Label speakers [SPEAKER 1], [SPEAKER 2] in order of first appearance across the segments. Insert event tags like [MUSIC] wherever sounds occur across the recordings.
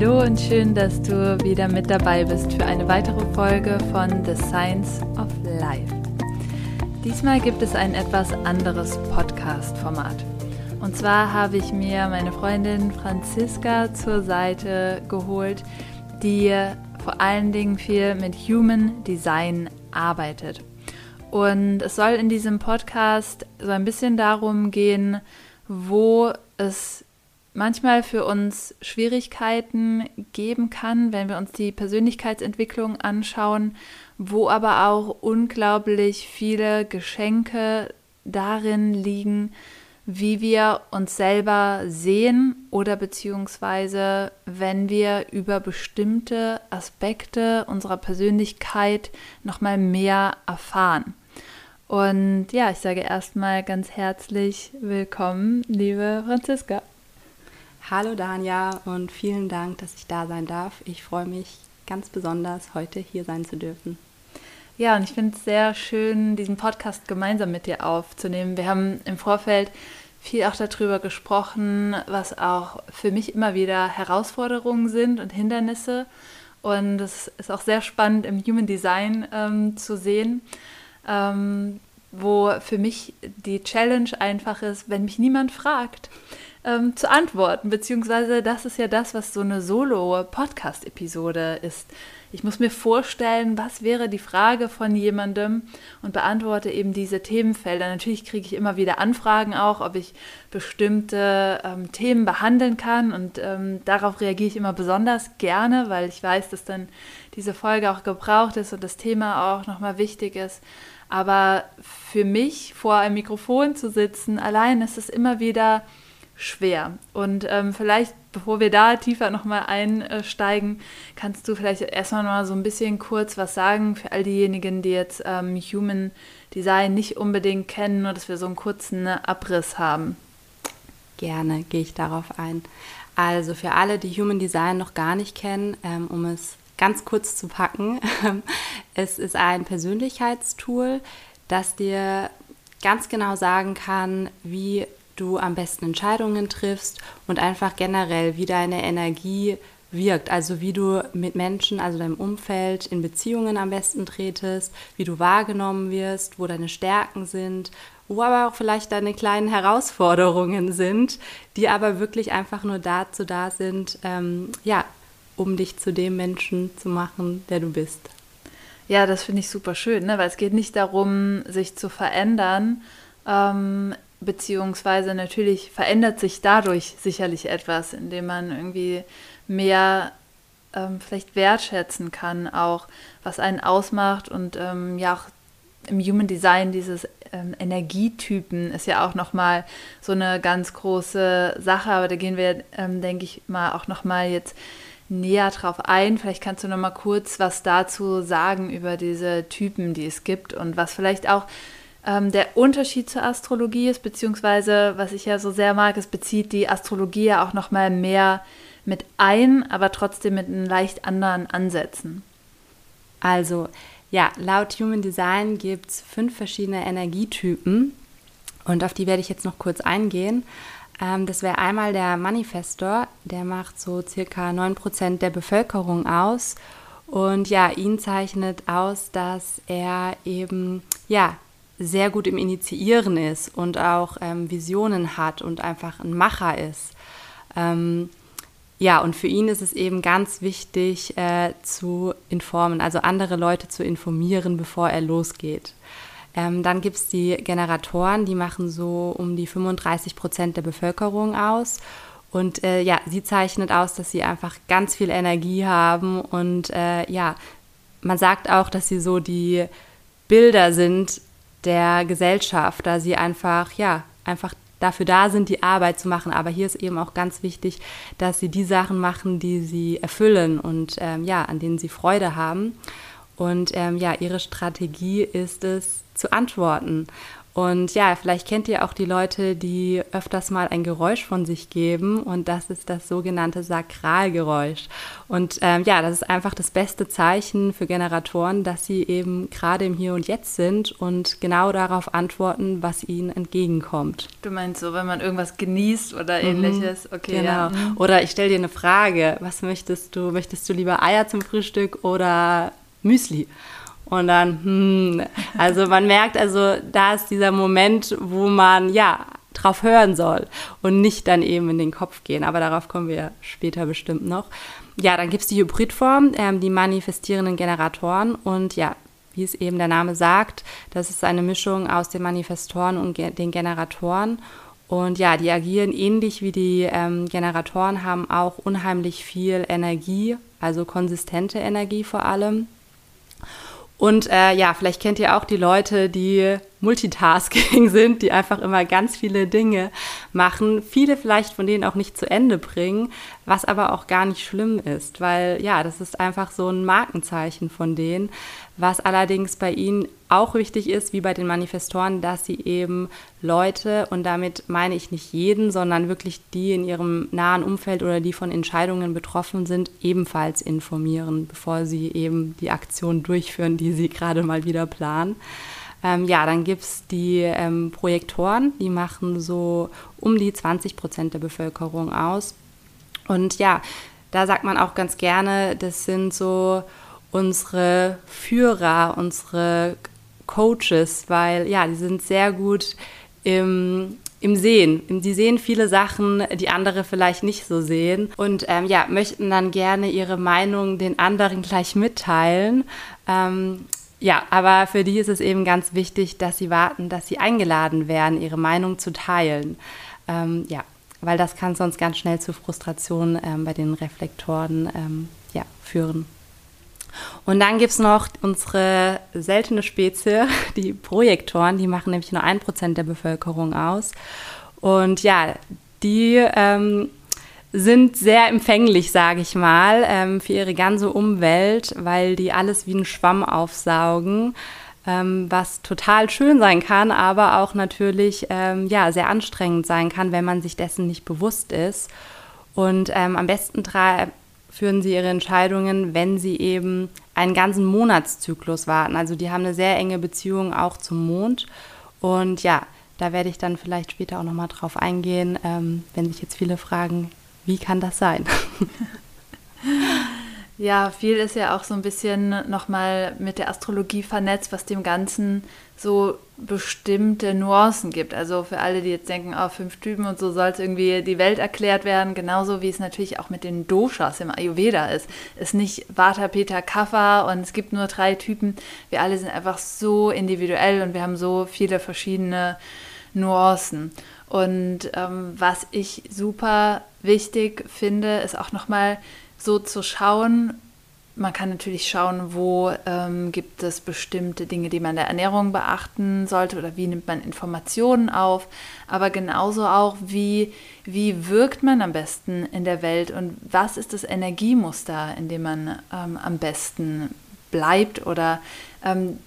[SPEAKER 1] Hallo und schön, dass du wieder mit dabei bist für eine weitere Folge von The Science of Life. Diesmal gibt es ein etwas anderes Podcast-Format. Und zwar habe ich mir meine Freundin Franziska zur Seite geholt, die vor allen Dingen viel mit Human Design arbeitet. Und es soll in diesem Podcast so ein bisschen darum gehen, wo es manchmal für uns Schwierigkeiten geben kann, wenn wir uns die Persönlichkeitsentwicklung anschauen, wo aber auch unglaublich viele Geschenke darin liegen, wie wir uns selber sehen oder beziehungsweise wenn wir über bestimmte Aspekte unserer Persönlichkeit nochmal mehr erfahren. Und ja, ich sage erstmal ganz herzlich willkommen, liebe Franziska.
[SPEAKER 2] Hallo Danja und vielen Dank, dass ich da sein darf. Ich freue mich ganz besonders, heute hier sein zu dürfen.
[SPEAKER 1] Ja, und ich finde es sehr schön, diesen Podcast gemeinsam mit dir aufzunehmen. Wir haben im Vorfeld viel auch darüber gesprochen, was auch für mich immer wieder Herausforderungen sind und Hindernisse. Und es ist auch sehr spannend im Human Design ähm, zu sehen, ähm, wo für mich die Challenge einfach ist, wenn mich niemand fragt, ähm, zu antworten, beziehungsweise das ist ja das, was so eine Solo-Podcast-Episode ist. Ich muss mir vorstellen, was wäre die Frage von jemandem und beantworte eben diese Themenfelder. Natürlich kriege ich immer wieder Anfragen auch, ob ich bestimmte ähm, Themen behandeln kann und ähm, darauf reagiere ich immer besonders gerne, weil ich weiß, dass dann diese Folge auch gebraucht ist und das Thema auch nochmal wichtig ist. Aber für mich vor einem Mikrofon zu sitzen, allein ist es immer wieder schwer. Und ähm, vielleicht, bevor wir da tiefer nochmal einsteigen, kannst du vielleicht erstmal mal so ein bisschen kurz was sagen für all diejenigen, die jetzt ähm, Human Design nicht unbedingt kennen, nur dass wir so einen kurzen Abriss haben.
[SPEAKER 2] Gerne gehe ich darauf ein. Also für alle, die Human Design noch gar nicht kennen, ähm, um es ganz kurz zu packen, [LAUGHS] es ist ein Persönlichkeitstool, das dir ganz genau sagen kann, wie du am besten Entscheidungen triffst und einfach generell, wie deine Energie wirkt, also wie du mit Menschen, also deinem Umfeld in Beziehungen am besten tretest, wie du wahrgenommen wirst, wo deine Stärken sind, wo aber auch vielleicht deine kleinen Herausforderungen sind, die aber wirklich einfach nur dazu da sind, ähm, ja, um dich zu dem Menschen zu machen, der du bist.
[SPEAKER 1] Ja, das finde ich super schön, ne? weil es geht nicht darum, sich zu verändern. Ähm, beziehungsweise natürlich verändert sich dadurch sicherlich etwas, indem man irgendwie mehr ähm, vielleicht wertschätzen kann, auch was einen ausmacht und ähm, ja auch im Human Design dieses ähm, Energietypen ist ja auch nochmal so eine ganz große Sache, aber da gehen wir, ähm, denke ich mal, auch nochmal jetzt näher drauf ein. Vielleicht kannst du nochmal kurz was dazu sagen über diese Typen, die es gibt und was vielleicht auch ähm, der Unterschied zur Astrologie ist, beziehungsweise was ich ja so sehr mag, es bezieht die Astrologie ja auch noch mal mehr mit ein, aber trotzdem mit einen leicht anderen Ansätzen.
[SPEAKER 2] Also ja, laut Human Design gibt es fünf verschiedene Energietypen und auf die werde ich jetzt noch kurz eingehen. Ähm, das wäre einmal der Manifestor, der macht so circa 9% der Bevölkerung aus. Und ja, ihn zeichnet aus, dass er eben ja sehr gut im Initiieren ist und auch ähm, Visionen hat und einfach ein Macher ist. Ähm, ja, und für ihn ist es eben ganz wichtig äh, zu informen, also andere Leute zu informieren, bevor er losgeht. Ähm, dann gibt es die Generatoren, die machen so um die 35 Prozent der Bevölkerung aus. Und äh, ja, sie zeichnet aus, dass sie einfach ganz viel Energie haben. Und äh, ja, man sagt auch, dass sie so die Bilder sind der Gesellschaft, da sie einfach, ja, einfach dafür da sind, die Arbeit zu machen. Aber hier ist eben auch ganz wichtig, dass sie die Sachen machen, die sie erfüllen und ähm, ja, an denen sie Freude haben. Und ähm, ja, ihre Strategie ist es, zu antworten. Und ja, vielleicht kennt ihr auch die Leute, die öfters mal ein Geräusch von sich geben und das ist das sogenannte Sakralgeräusch. Und ähm, ja, das ist einfach das beste Zeichen für Generatoren, dass sie eben gerade im Hier und Jetzt sind und genau darauf antworten, was ihnen entgegenkommt.
[SPEAKER 1] Du meinst so, wenn man irgendwas genießt oder mhm. ähnliches? Okay,
[SPEAKER 2] genau. Ja. Mhm. Oder ich stelle dir eine Frage, was möchtest du? Möchtest du lieber Eier zum Frühstück oder Müsli? Und dann, hm, also man merkt, also da ist dieser Moment, wo man ja drauf hören soll und nicht dann eben in den Kopf gehen. Aber darauf kommen wir später bestimmt noch. Ja, dann gibt es die Hybridform, ähm, die manifestierenden Generatoren. Und ja, wie es eben der Name sagt, das ist eine Mischung aus den Manifestoren und ge den Generatoren. Und ja, die agieren ähnlich wie die ähm, Generatoren, haben auch unheimlich viel Energie, also konsistente Energie vor allem. Und äh, ja, vielleicht kennt ihr auch die Leute, die Multitasking [LAUGHS] sind, die einfach immer ganz viele Dinge machen, viele vielleicht von denen auch nicht zu Ende bringen, was aber auch gar nicht schlimm ist, weil ja, das ist einfach so ein Markenzeichen von denen, was allerdings bei ihnen auch wichtig ist, wie bei den Manifestoren, dass sie eben Leute, und damit meine ich nicht jeden, sondern wirklich die in ihrem nahen Umfeld oder die von Entscheidungen betroffen sind, ebenfalls informieren, bevor sie eben die Aktion durchführen, die sie gerade mal wieder planen. Ähm, ja, dann gibt es die ähm, Projektoren, die machen so um die 20 Prozent der Bevölkerung aus. Und ja, da sagt man auch ganz gerne, das sind so unsere Führer, unsere Coaches, weil ja, die sind sehr gut im, im Sehen. Die sehen viele Sachen, die andere vielleicht nicht so sehen und ähm, ja, möchten dann gerne ihre Meinung den anderen gleich mitteilen. Ähm, ja, aber für die ist es eben ganz wichtig, dass sie warten, dass sie eingeladen werden, ihre Meinung zu teilen. Ähm, ja, weil das kann sonst ganz schnell zu Frustration ähm, bei den Reflektoren ähm, ja, führen. Und dann gibt es noch unsere seltene Spezie, [LAUGHS] die Projektoren, die machen nämlich nur ein Prozent der Bevölkerung aus. Und ja, die ähm, sind sehr empfänglich, sage ich mal, ähm, für ihre ganze Umwelt, weil die alles wie ein Schwamm aufsaugen, ähm, was total schön sein kann, aber auch natürlich ähm, ja, sehr anstrengend sein kann, wenn man sich dessen nicht bewusst ist. Und ähm, am besten führen sie ihre Entscheidungen, wenn sie eben einen ganzen Monatszyklus warten. Also die haben eine sehr enge Beziehung auch zum Mond. Und ja, da werde ich dann vielleicht später auch nochmal drauf eingehen, ähm, wenn sich jetzt viele fragen, wie kann das sein? [LAUGHS]
[SPEAKER 1] ja, viel ist ja auch so ein bisschen nochmal mit der Astrologie vernetzt, was dem Ganzen so bestimmte Nuancen gibt. Also für alle, die jetzt denken, oh, fünf Typen und so soll es irgendwie die Welt erklärt werden, genauso wie es natürlich auch mit den Doshas im Ayurveda ist. Es ist nicht Vata, Peter, Kapha und es gibt nur drei Typen. Wir alle sind einfach so individuell und wir haben so viele verschiedene Nuancen. Und ähm, was ich super wichtig finde, ist auch nochmal so zu schauen, man kann natürlich schauen, wo ähm, gibt es bestimmte Dinge, die man in der Ernährung beachten sollte oder wie nimmt man Informationen auf, aber genauso auch, wie, wie wirkt man am besten in der Welt und was ist das Energiemuster, in dem man ähm, am besten bleibt oder ähm,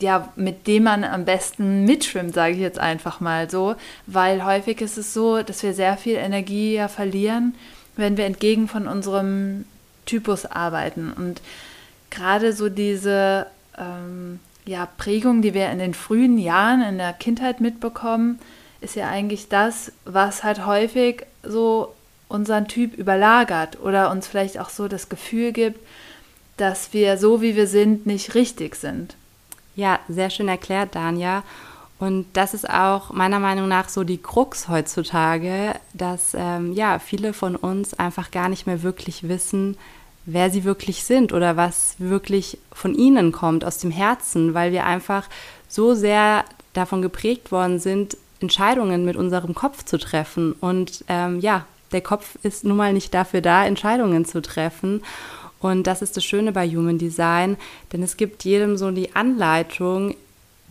[SPEAKER 1] ja, mit dem man am besten mitschwimmt, sage ich jetzt einfach mal so, weil häufig ist es so, dass wir sehr viel Energie ja verlieren, wenn wir entgegen von unserem Typus arbeiten. Und gerade so diese ähm, ja, Prägung, die wir in den frühen Jahren in der Kindheit mitbekommen, ist ja eigentlich das, was halt häufig so unseren Typ überlagert oder uns vielleicht auch so das Gefühl gibt, dass wir so wie wir sind nicht richtig sind.
[SPEAKER 2] Ja, sehr schön erklärt, Danja. Und das ist auch meiner Meinung nach so die Krux heutzutage, dass ähm, ja viele von uns einfach gar nicht mehr wirklich wissen, wer sie wirklich sind oder was wirklich von ihnen kommt aus dem Herzen, weil wir einfach so sehr davon geprägt worden sind, Entscheidungen mit unserem Kopf zu treffen. Und ähm, ja, der Kopf ist nun mal nicht dafür da, Entscheidungen zu treffen. Und das ist das Schöne bei Human Design, denn es gibt jedem so die Anleitung,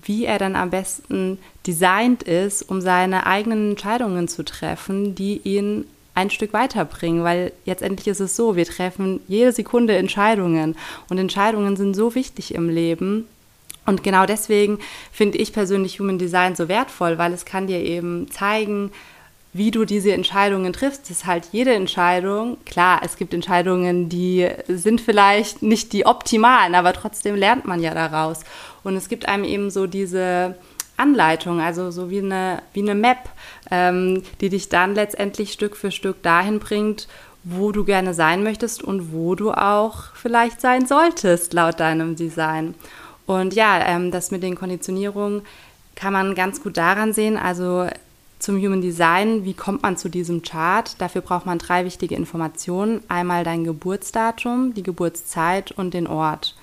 [SPEAKER 2] wie er dann am besten designt ist, um seine eigenen Entscheidungen zu treffen, die ihn ein Stück weiterbringen, weil jetzt endlich ist es so, wir treffen jede Sekunde Entscheidungen und Entscheidungen sind so wichtig im Leben. Und genau deswegen finde ich persönlich Human Design so wertvoll, weil es kann dir eben zeigen, wie du diese Entscheidungen triffst. Ist halt jede Entscheidung. Klar, es gibt Entscheidungen, die sind vielleicht nicht die optimalen, aber trotzdem lernt man ja daraus. Und es gibt einem eben so diese Anleitung, also so wie eine, wie eine Map, ähm, die dich dann letztendlich Stück für Stück dahin bringt, wo du gerne sein möchtest und wo du auch vielleicht sein solltest, laut deinem Design. Und ja, ähm, das mit den Konditionierungen kann man ganz gut daran sehen. Also zum Human Design, wie kommt man zu diesem Chart? Dafür braucht man drei wichtige Informationen. Einmal dein Geburtsdatum, die Geburtszeit und den Ort.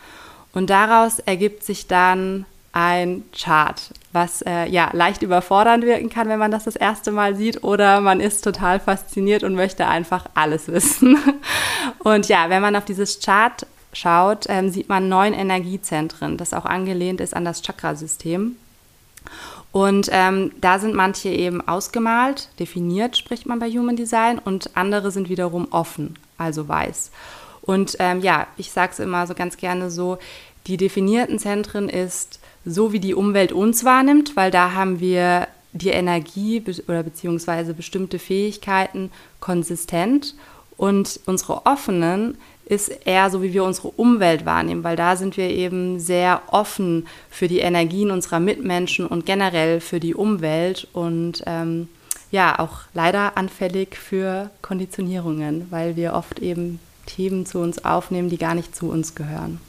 [SPEAKER 2] Und daraus ergibt sich dann ein Chart, was äh, ja leicht überfordernd wirken kann, wenn man das das erste Mal sieht, oder man ist total fasziniert und möchte einfach alles wissen. [LAUGHS] Und ja, wenn man auf dieses Chart schaut, ähm, sieht man neun Energiezentren, das auch angelehnt ist an das Chakrasystem. Und ähm, da sind manche eben ausgemalt, definiert, spricht man bei Human Design, und andere sind wiederum offen, also weiß. Und ähm, ja, ich sage es immer so ganz gerne so, die definierten Zentren ist so wie die Umwelt uns wahrnimmt, weil da haben wir die Energie oder beziehungsweise bestimmte Fähigkeiten konsistent und unsere offenen ist eher so, wie wir unsere Umwelt wahrnehmen, weil da sind wir eben sehr offen für die Energien unserer Mitmenschen und generell für die Umwelt und ähm, ja, auch leider anfällig für Konditionierungen, weil wir oft eben Themen zu uns aufnehmen, die gar nicht zu uns gehören.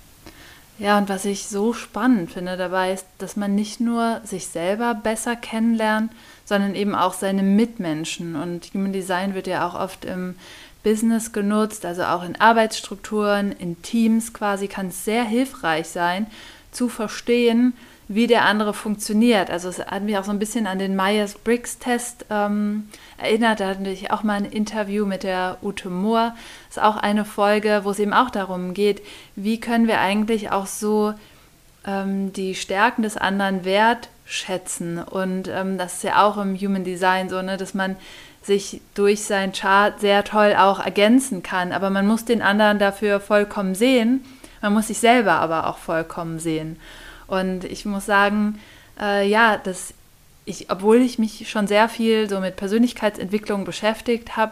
[SPEAKER 1] Ja, und was ich so spannend finde dabei ist, dass man nicht nur sich selber besser kennenlernt, sondern eben auch seine Mitmenschen. Und Human Design wird ja auch oft im Business genutzt, also auch in Arbeitsstrukturen, in Teams quasi, kann es sehr hilfreich sein, zu verstehen, wie der andere funktioniert. Also es hat mich auch so ein bisschen an den Myers-Briggs-Test ähm, erinnert. Da hatten wir auch mal ein Interview mit der Ute Mohr. Das ist auch eine Folge, wo es eben auch darum geht, wie können wir eigentlich auch so ähm, die Stärken des anderen wertschätzen. Und ähm, das ist ja auch im Human Design so, ne, dass man sich durch sein Chart sehr toll auch ergänzen kann. Aber man muss den anderen dafür vollkommen sehen. Man muss sich selber aber auch vollkommen sehen. Und ich muss sagen, äh, ja, dass ich, obwohl ich mich schon sehr viel so mit Persönlichkeitsentwicklung beschäftigt habe,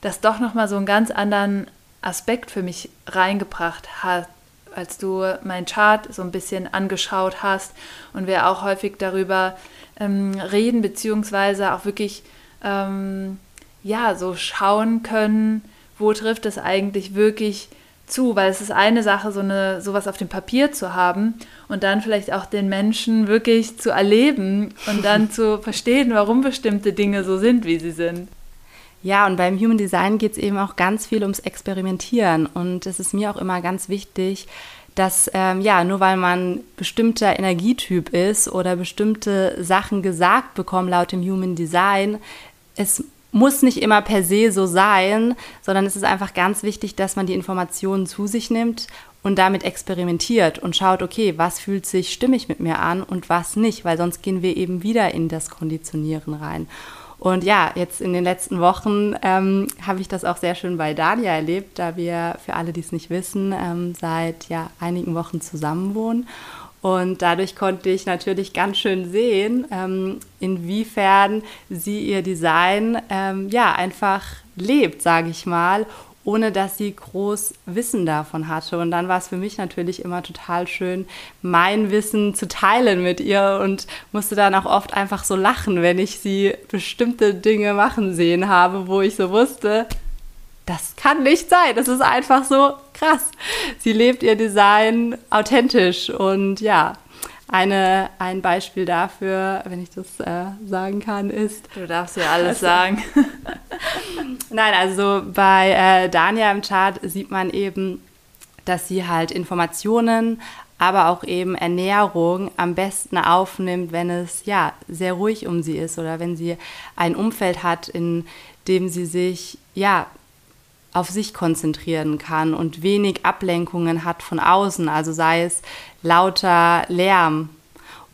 [SPEAKER 1] das doch nochmal so einen ganz anderen Aspekt für mich reingebracht hat, als du meinen Chart so ein bisschen angeschaut hast und wir auch häufig darüber ähm, reden, beziehungsweise auch wirklich ähm, ja, so schauen können, wo trifft es eigentlich wirklich zu, weil es ist eine Sache, so eine sowas auf dem Papier zu haben und dann vielleicht auch den Menschen wirklich zu erleben und dann [LAUGHS] zu verstehen, warum bestimmte Dinge so sind, wie sie sind.
[SPEAKER 2] Ja, und beim Human Design geht es eben auch ganz viel ums Experimentieren und es ist mir auch immer ganz wichtig, dass ähm, ja, nur weil man bestimmter Energietyp ist oder bestimmte Sachen gesagt bekommt laut dem Human Design, es muss nicht immer per se so sein, sondern es ist einfach ganz wichtig, dass man die Informationen zu sich nimmt und damit experimentiert und schaut, okay, was fühlt sich stimmig mit mir an und was nicht, weil sonst gehen wir eben wieder in das Konditionieren rein. Und ja, jetzt in den letzten Wochen ähm, habe ich das auch sehr schön bei Dania erlebt, da wir für alle, die es nicht wissen, ähm, seit ja, einigen Wochen zusammen wohnen. Und dadurch konnte ich natürlich ganz schön sehen, ähm, inwiefern sie ihr Design ähm, ja einfach lebt, sage ich mal, ohne dass sie groß Wissen davon hatte. Und dann war es für mich natürlich immer total schön, mein Wissen zu teilen mit ihr und musste dann auch oft einfach so lachen, wenn ich sie bestimmte Dinge machen sehen habe, wo ich so wusste, das kann nicht sein. Das ist einfach so krass. Sie lebt ihr Design authentisch und ja, eine, ein Beispiel dafür, wenn ich das äh, sagen kann, ist.
[SPEAKER 1] Du darfst ja alles also, sagen. [LAUGHS]
[SPEAKER 2] Nein, also bei äh, Dania im Chart sieht man eben, dass sie halt Informationen, aber auch eben Ernährung am besten aufnimmt, wenn es ja sehr ruhig um sie ist oder wenn sie ein Umfeld hat, in dem sie sich ja auf sich konzentrieren kann und wenig Ablenkungen hat von außen, also sei es lauter Lärm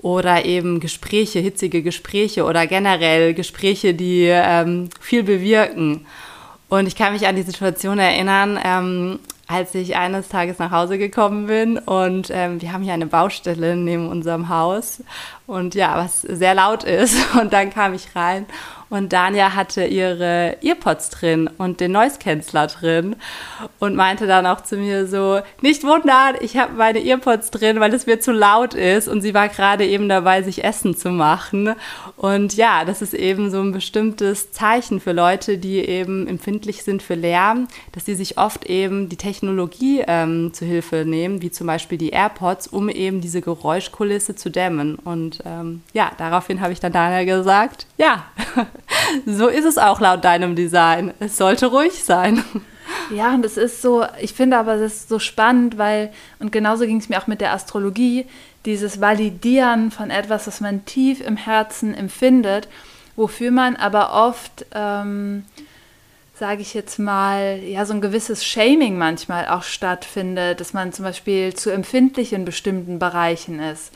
[SPEAKER 2] oder eben Gespräche, hitzige Gespräche oder generell Gespräche, die ähm, viel bewirken. Und ich kann mich an die Situation erinnern, ähm, als ich eines Tages nach Hause gekommen bin und ähm, wir haben hier eine Baustelle neben unserem Haus und ja, was sehr laut ist. [LAUGHS] Und dann kam ich rein und Dania hatte ihre Earpods drin und den Noise Canceller drin und meinte dann auch zu mir so, nicht wundern, ich habe meine Earpods drin, weil es mir zu laut ist und sie war gerade eben dabei, sich Essen zu machen. Und ja, das ist eben so ein bestimmtes Zeichen für Leute, die eben empfindlich sind für Lärm, dass sie sich oft eben die Technologie ähm, zu Hilfe nehmen, wie zum Beispiel die AirPods, um eben diese Geräuschkulisse zu dämmen. Und ähm, ja, daraufhin habe ich dann Daniel gesagt, ja, [LAUGHS] [LAUGHS] so ist es auch laut deinem Design. Es sollte ruhig sein.
[SPEAKER 1] Ja, und es ist so, ich finde aber, es ist so spannend, weil, und genauso ging es mir auch mit der Astrologie, dieses Validieren von etwas, was man tief im Herzen empfindet, wofür man aber oft, ähm, sage ich jetzt mal, ja, so ein gewisses Shaming manchmal auch stattfindet, dass man zum Beispiel zu empfindlich in bestimmten Bereichen ist.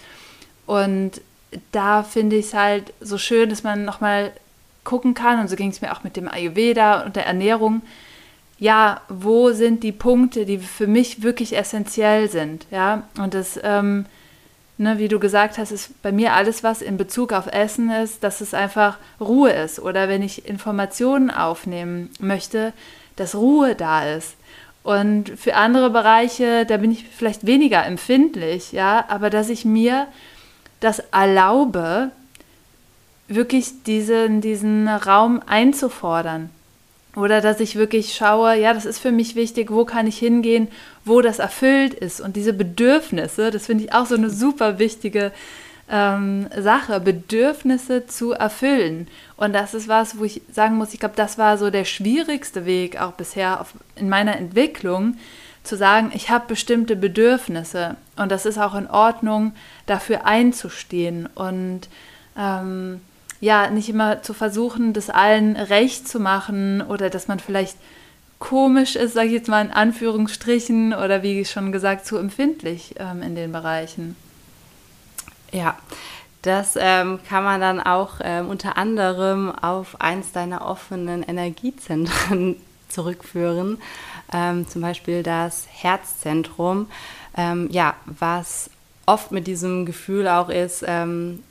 [SPEAKER 1] Und da finde ich es halt so schön, dass man nochmal gucken kann, und so ging es mir auch mit dem Ayurveda und der Ernährung, ja, wo sind die Punkte, die für mich wirklich essentiell sind, ja, und das, ähm, ne, wie du gesagt hast, ist bei mir alles, was in Bezug auf Essen ist, dass es einfach Ruhe ist. Oder wenn ich Informationen aufnehmen möchte, dass Ruhe da ist. Und für andere Bereiche, da bin ich vielleicht weniger empfindlich, ja, aber dass ich mir das erlaube, wirklich diesen, diesen Raum einzufordern. Oder dass ich wirklich schaue, ja, das ist für mich wichtig, wo kann ich hingehen, wo das erfüllt ist. Und diese Bedürfnisse, das finde ich auch so eine super wichtige ähm, Sache, Bedürfnisse zu erfüllen. Und das ist was, wo ich sagen muss, ich glaube, das war so der schwierigste Weg auch bisher auf, in meiner Entwicklung, zu sagen, ich habe bestimmte Bedürfnisse und das ist auch in Ordnung, dafür einzustehen und ähm, ja, nicht immer zu versuchen, das allen recht zu machen oder dass man vielleicht komisch ist, sage ich jetzt mal in Anführungsstrichen, oder wie schon gesagt, zu empfindlich ähm, in den Bereichen.
[SPEAKER 2] Ja, das ähm, kann man dann auch ähm, unter anderem auf eins deiner offenen Energiezentren [LAUGHS] zurückführen, ähm, zum Beispiel das Herzzentrum, ähm, ja, was oft mit diesem Gefühl auch ist, ähm,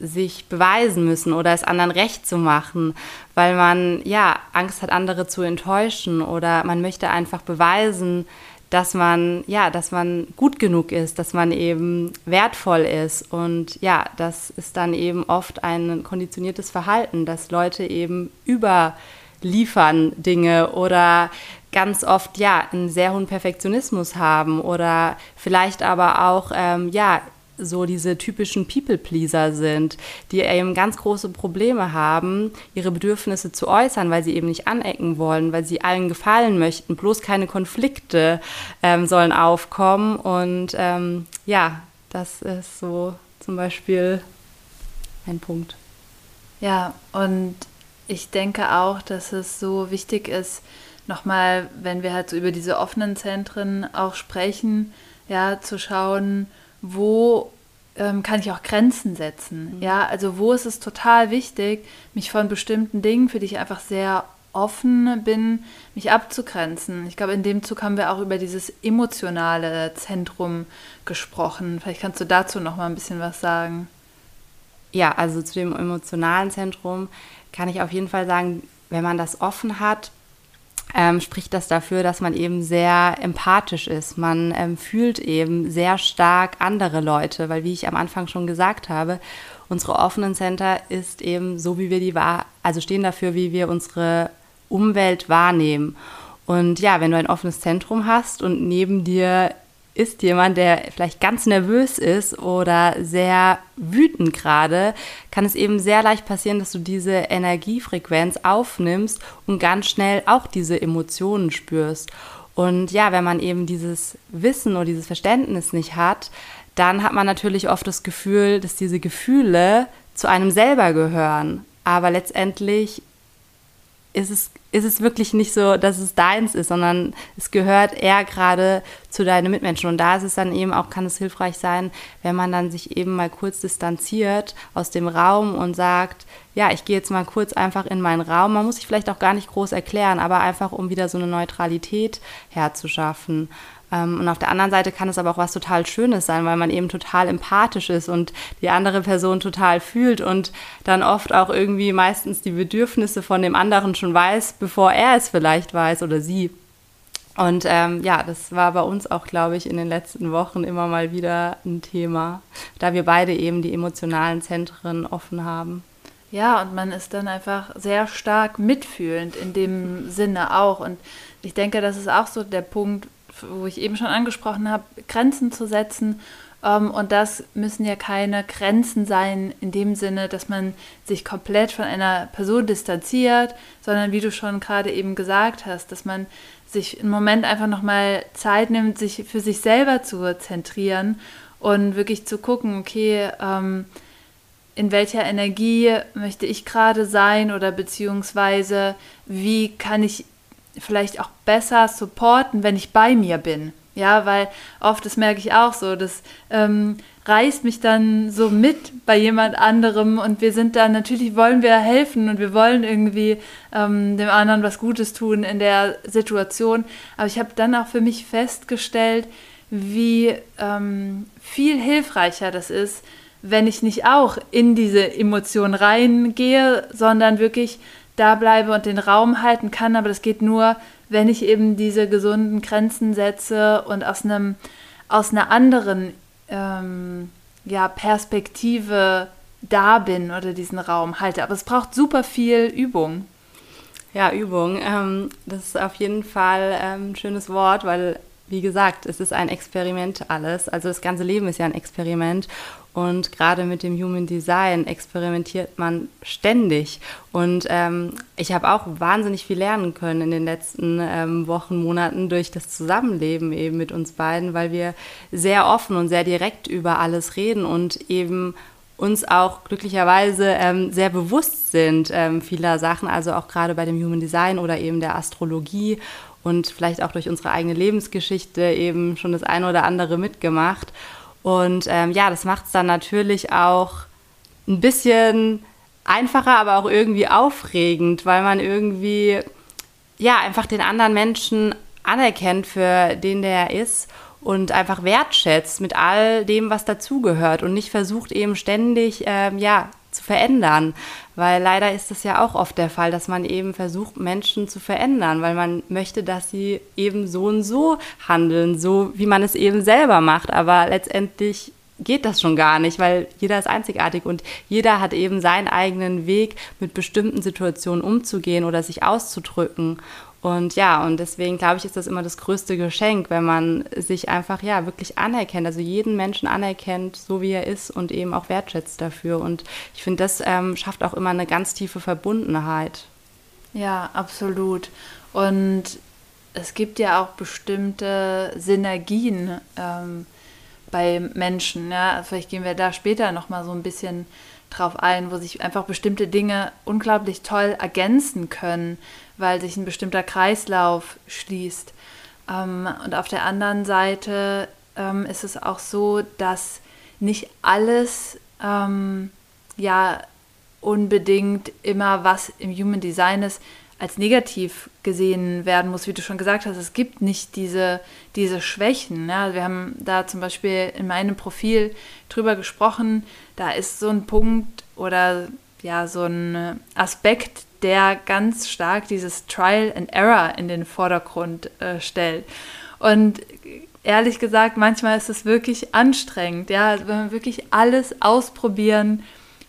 [SPEAKER 2] sich beweisen müssen oder es anderen recht zu machen, weil man ja Angst hat, andere zu enttäuschen oder man möchte einfach beweisen, dass man ja, dass man gut genug ist, dass man eben wertvoll ist. Und ja, das ist dann eben oft ein konditioniertes Verhalten, dass Leute eben überliefern Dinge oder ganz oft ja einen sehr hohen Perfektionismus haben oder vielleicht aber auch ähm, ja so diese typischen People-Pleaser sind, die eben ganz große Probleme haben, ihre Bedürfnisse zu äußern, weil sie eben nicht anecken wollen, weil sie allen gefallen möchten, bloß keine Konflikte ähm, sollen aufkommen. Und ähm, ja, das ist so zum Beispiel ein Punkt.
[SPEAKER 1] Ja, und ich denke auch, dass es so wichtig ist, nochmal, wenn wir halt so über diese offenen Zentren auch sprechen, ja, zu schauen, wo ähm, kann ich auch Grenzen setzen. Mhm. Ja, also wo ist es total wichtig, mich von bestimmten Dingen, für die ich einfach sehr offen bin, mich abzugrenzen. Ich glaube, in dem Zug haben wir auch über dieses emotionale Zentrum gesprochen. Vielleicht kannst du dazu noch mal ein bisschen was sagen.
[SPEAKER 2] Ja, also zu dem emotionalen Zentrum kann ich auf jeden Fall sagen, wenn man das offen hat, ähm, spricht das dafür, dass man eben sehr empathisch ist. Man ähm, fühlt eben sehr stark andere Leute, weil wie ich am Anfang schon gesagt habe, unsere offenen Center ist eben so, wie wir die wahr, also stehen dafür, wie wir unsere Umwelt wahrnehmen. Und ja, wenn du ein offenes Zentrum hast und neben dir ist jemand, der vielleicht ganz nervös ist oder sehr wütend gerade, kann es eben sehr leicht passieren, dass du diese Energiefrequenz aufnimmst und ganz schnell auch diese Emotionen spürst. Und ja, wenn man eben dieses Wissen oder dieses Verständnis nicht hat, dann hat man natürlich oft das Gefühl, dass diese Gefühle zu einem selber gehören. Aber letztendlich ist es, ist es wirklich nicht so, dass es deins ist, sondern es gehört eher gerade zu deinen Mitmenschen. Und da ist es dann eben auch, kann es hilfreich sein, wenn man dann sich eben mal kurz distanziert aus dem Raum und sagt, ja, ich gehe jetzt mal kurz einfach in meinen Raum. Man muss sich vielleicht auch gar nicht groß erklären, aber einfach, um wieder so eine Neutralität herzuschaffen. Ähm, und auf der anderen Seite kann es aber auch was total Schönes sein, weil man eben total empathisch ist und die andere Person total fühlt und dann oft auch irgendwie meistens die Bedürfnisse von dem anderen schon weiß, bevor er es vielleicht weiß oder sie. Und ähm, ja, das war bei uns auch, glaube ich, in den letzten Wochen immer mal wieder ein Thema, da wir beide eben die emotionalen Zentren offen haben.
[SPEAKER 1] Ja, und man ist dann einfach sehr stark mitfühlend in dem Sinne auch. Und ich denke, das ist auch so der Punkt, wo ich eben schon angesprochen habe, Grenzen zu setzen. Ähm, und das müssen ja keine Grenzen sein in dem Sinne, dass man sich komplett von einer Person distanziert, sondern wie du schon gerade eben gesagt hast, dass man sich im Moment einfach nochmal Zeit nimmt, sich für sich selber zu zentrieren und wirklich zu gucken, okay, ähm, in welcher Energie möchte ich gerade sein oder beziehungsweise wie kann ich vielleicht auch besser supporten, wenn ich bei mir bin. Ja, weil oft, das merke ich auch so, das ähm, reißt mich dann so mit bei jemand anderem und wir sind dann, natürlich wollen wir helfen und wir wollen irgendwie ähm, dem anderen was Gutes tun in der Situation. Aber ich habe dann auch für mich festgestellt, wie ähm, viel hilfreicher das ist, wenn ich nicht auch in diese Emotion reingehe, sondern wirklich da bleibe und den Raum halten kann, aber das geht nur, wenn ich eben diese gesunden Grenzen setze und aus einem aus einer anderen ähm, ja, Perspektive da bin oder diesen Raum halte. Aber es braucht super viel Übung.
[SPEAKER 2] Ja, Übung. Ähm, das ist auf jeden Fall ähm, ein schönes Wort, weil, wie gesagt, es ist ein Experiment alles. Also das ganze Leben ist ja ein Experiment. Und gerade mit dem Human Design experimentiert man ständig. Und ähm, ich habe auch wahnsinnig viel lernen können in den letzten ähm, Wochen, Monaten durch das Zusammenleben eben mit uns beiden, weil wir sehr offen und sehr direkt über alles reden und eben uns auch glücklicherweise ähm, sehr bewusst sind ähm, vieler Sachen, also auch gerade bei dem Human Design oder eben der Astrologie und vielleicht auch durch unsere eigene Lebensgeschichte eben schon das eine oder andere mitgemacht. Und ähm, ja, das macht es dann natürlich auch ein bisschen einfacher, aber auch irgendwie aufregend, weil man irgendwie ja einfach den anderen Menschen anerkennt für den der ist und einfach wertschätzt mit all dem, was dazugehört und nicht versucht eben ständig ähm, ja zu verändern. Weil leider ist es ja auch oft der Fall, dass man eben versucht, Menschen zu verändern, weil man möchte, dass sie eben so und so handeln, so wie man es eben selber macht. Aber letztendlich geht das schon gar nicht, weil jeder ist einzigartig und jeder hat eben seinen eigenen Weg, mit bestimmten Situationen umzugehen oder sich auszudrücken. Und ja, und deswegen glaube ich, ist das immer das größte Geschenk, wenn man sich einfach ja wirklich anerkennt, also jeden Menschen anerkennt, so wie er ist und eben auch wertschätzt dafür. Und ich finde, das ähm, schafft auch immer eine ganz tiefe Verbundenheit.
[SPEAKER 1] Ja, absolut. Und es gibt ja auch bestimmte Synergien ähm, bei Menschen. Ja? Vielleicht gehen wir da später nochmal so ein bisschen drauf ein, wo sich einfach bestimmte Dinge unglaublich toll ergänzen können weil sich ein bestimmter Kreislauf schließt. Ähm, und auf der anderen Seite ähm, ist es auch so, dass nicht alles ähm, ja unbedingt immer, was im Human Design ist, als negativ gesehen werden muss, wie du schon gesagt hast. Es gibt nicht diese, diese Schwächen. Ja? Wir haben da zum Beispiel in meinem Profil drüber gesprochen, da ist so ein Punkt oder ja, so ein Aspekt, der ganz stark dieses Trial and Error in den Vordergrund äh, stellt. Und ehrlich gesagt, manchmal ist es wirklich anstrengend, ja, wenn man wirklich alles ausprobieren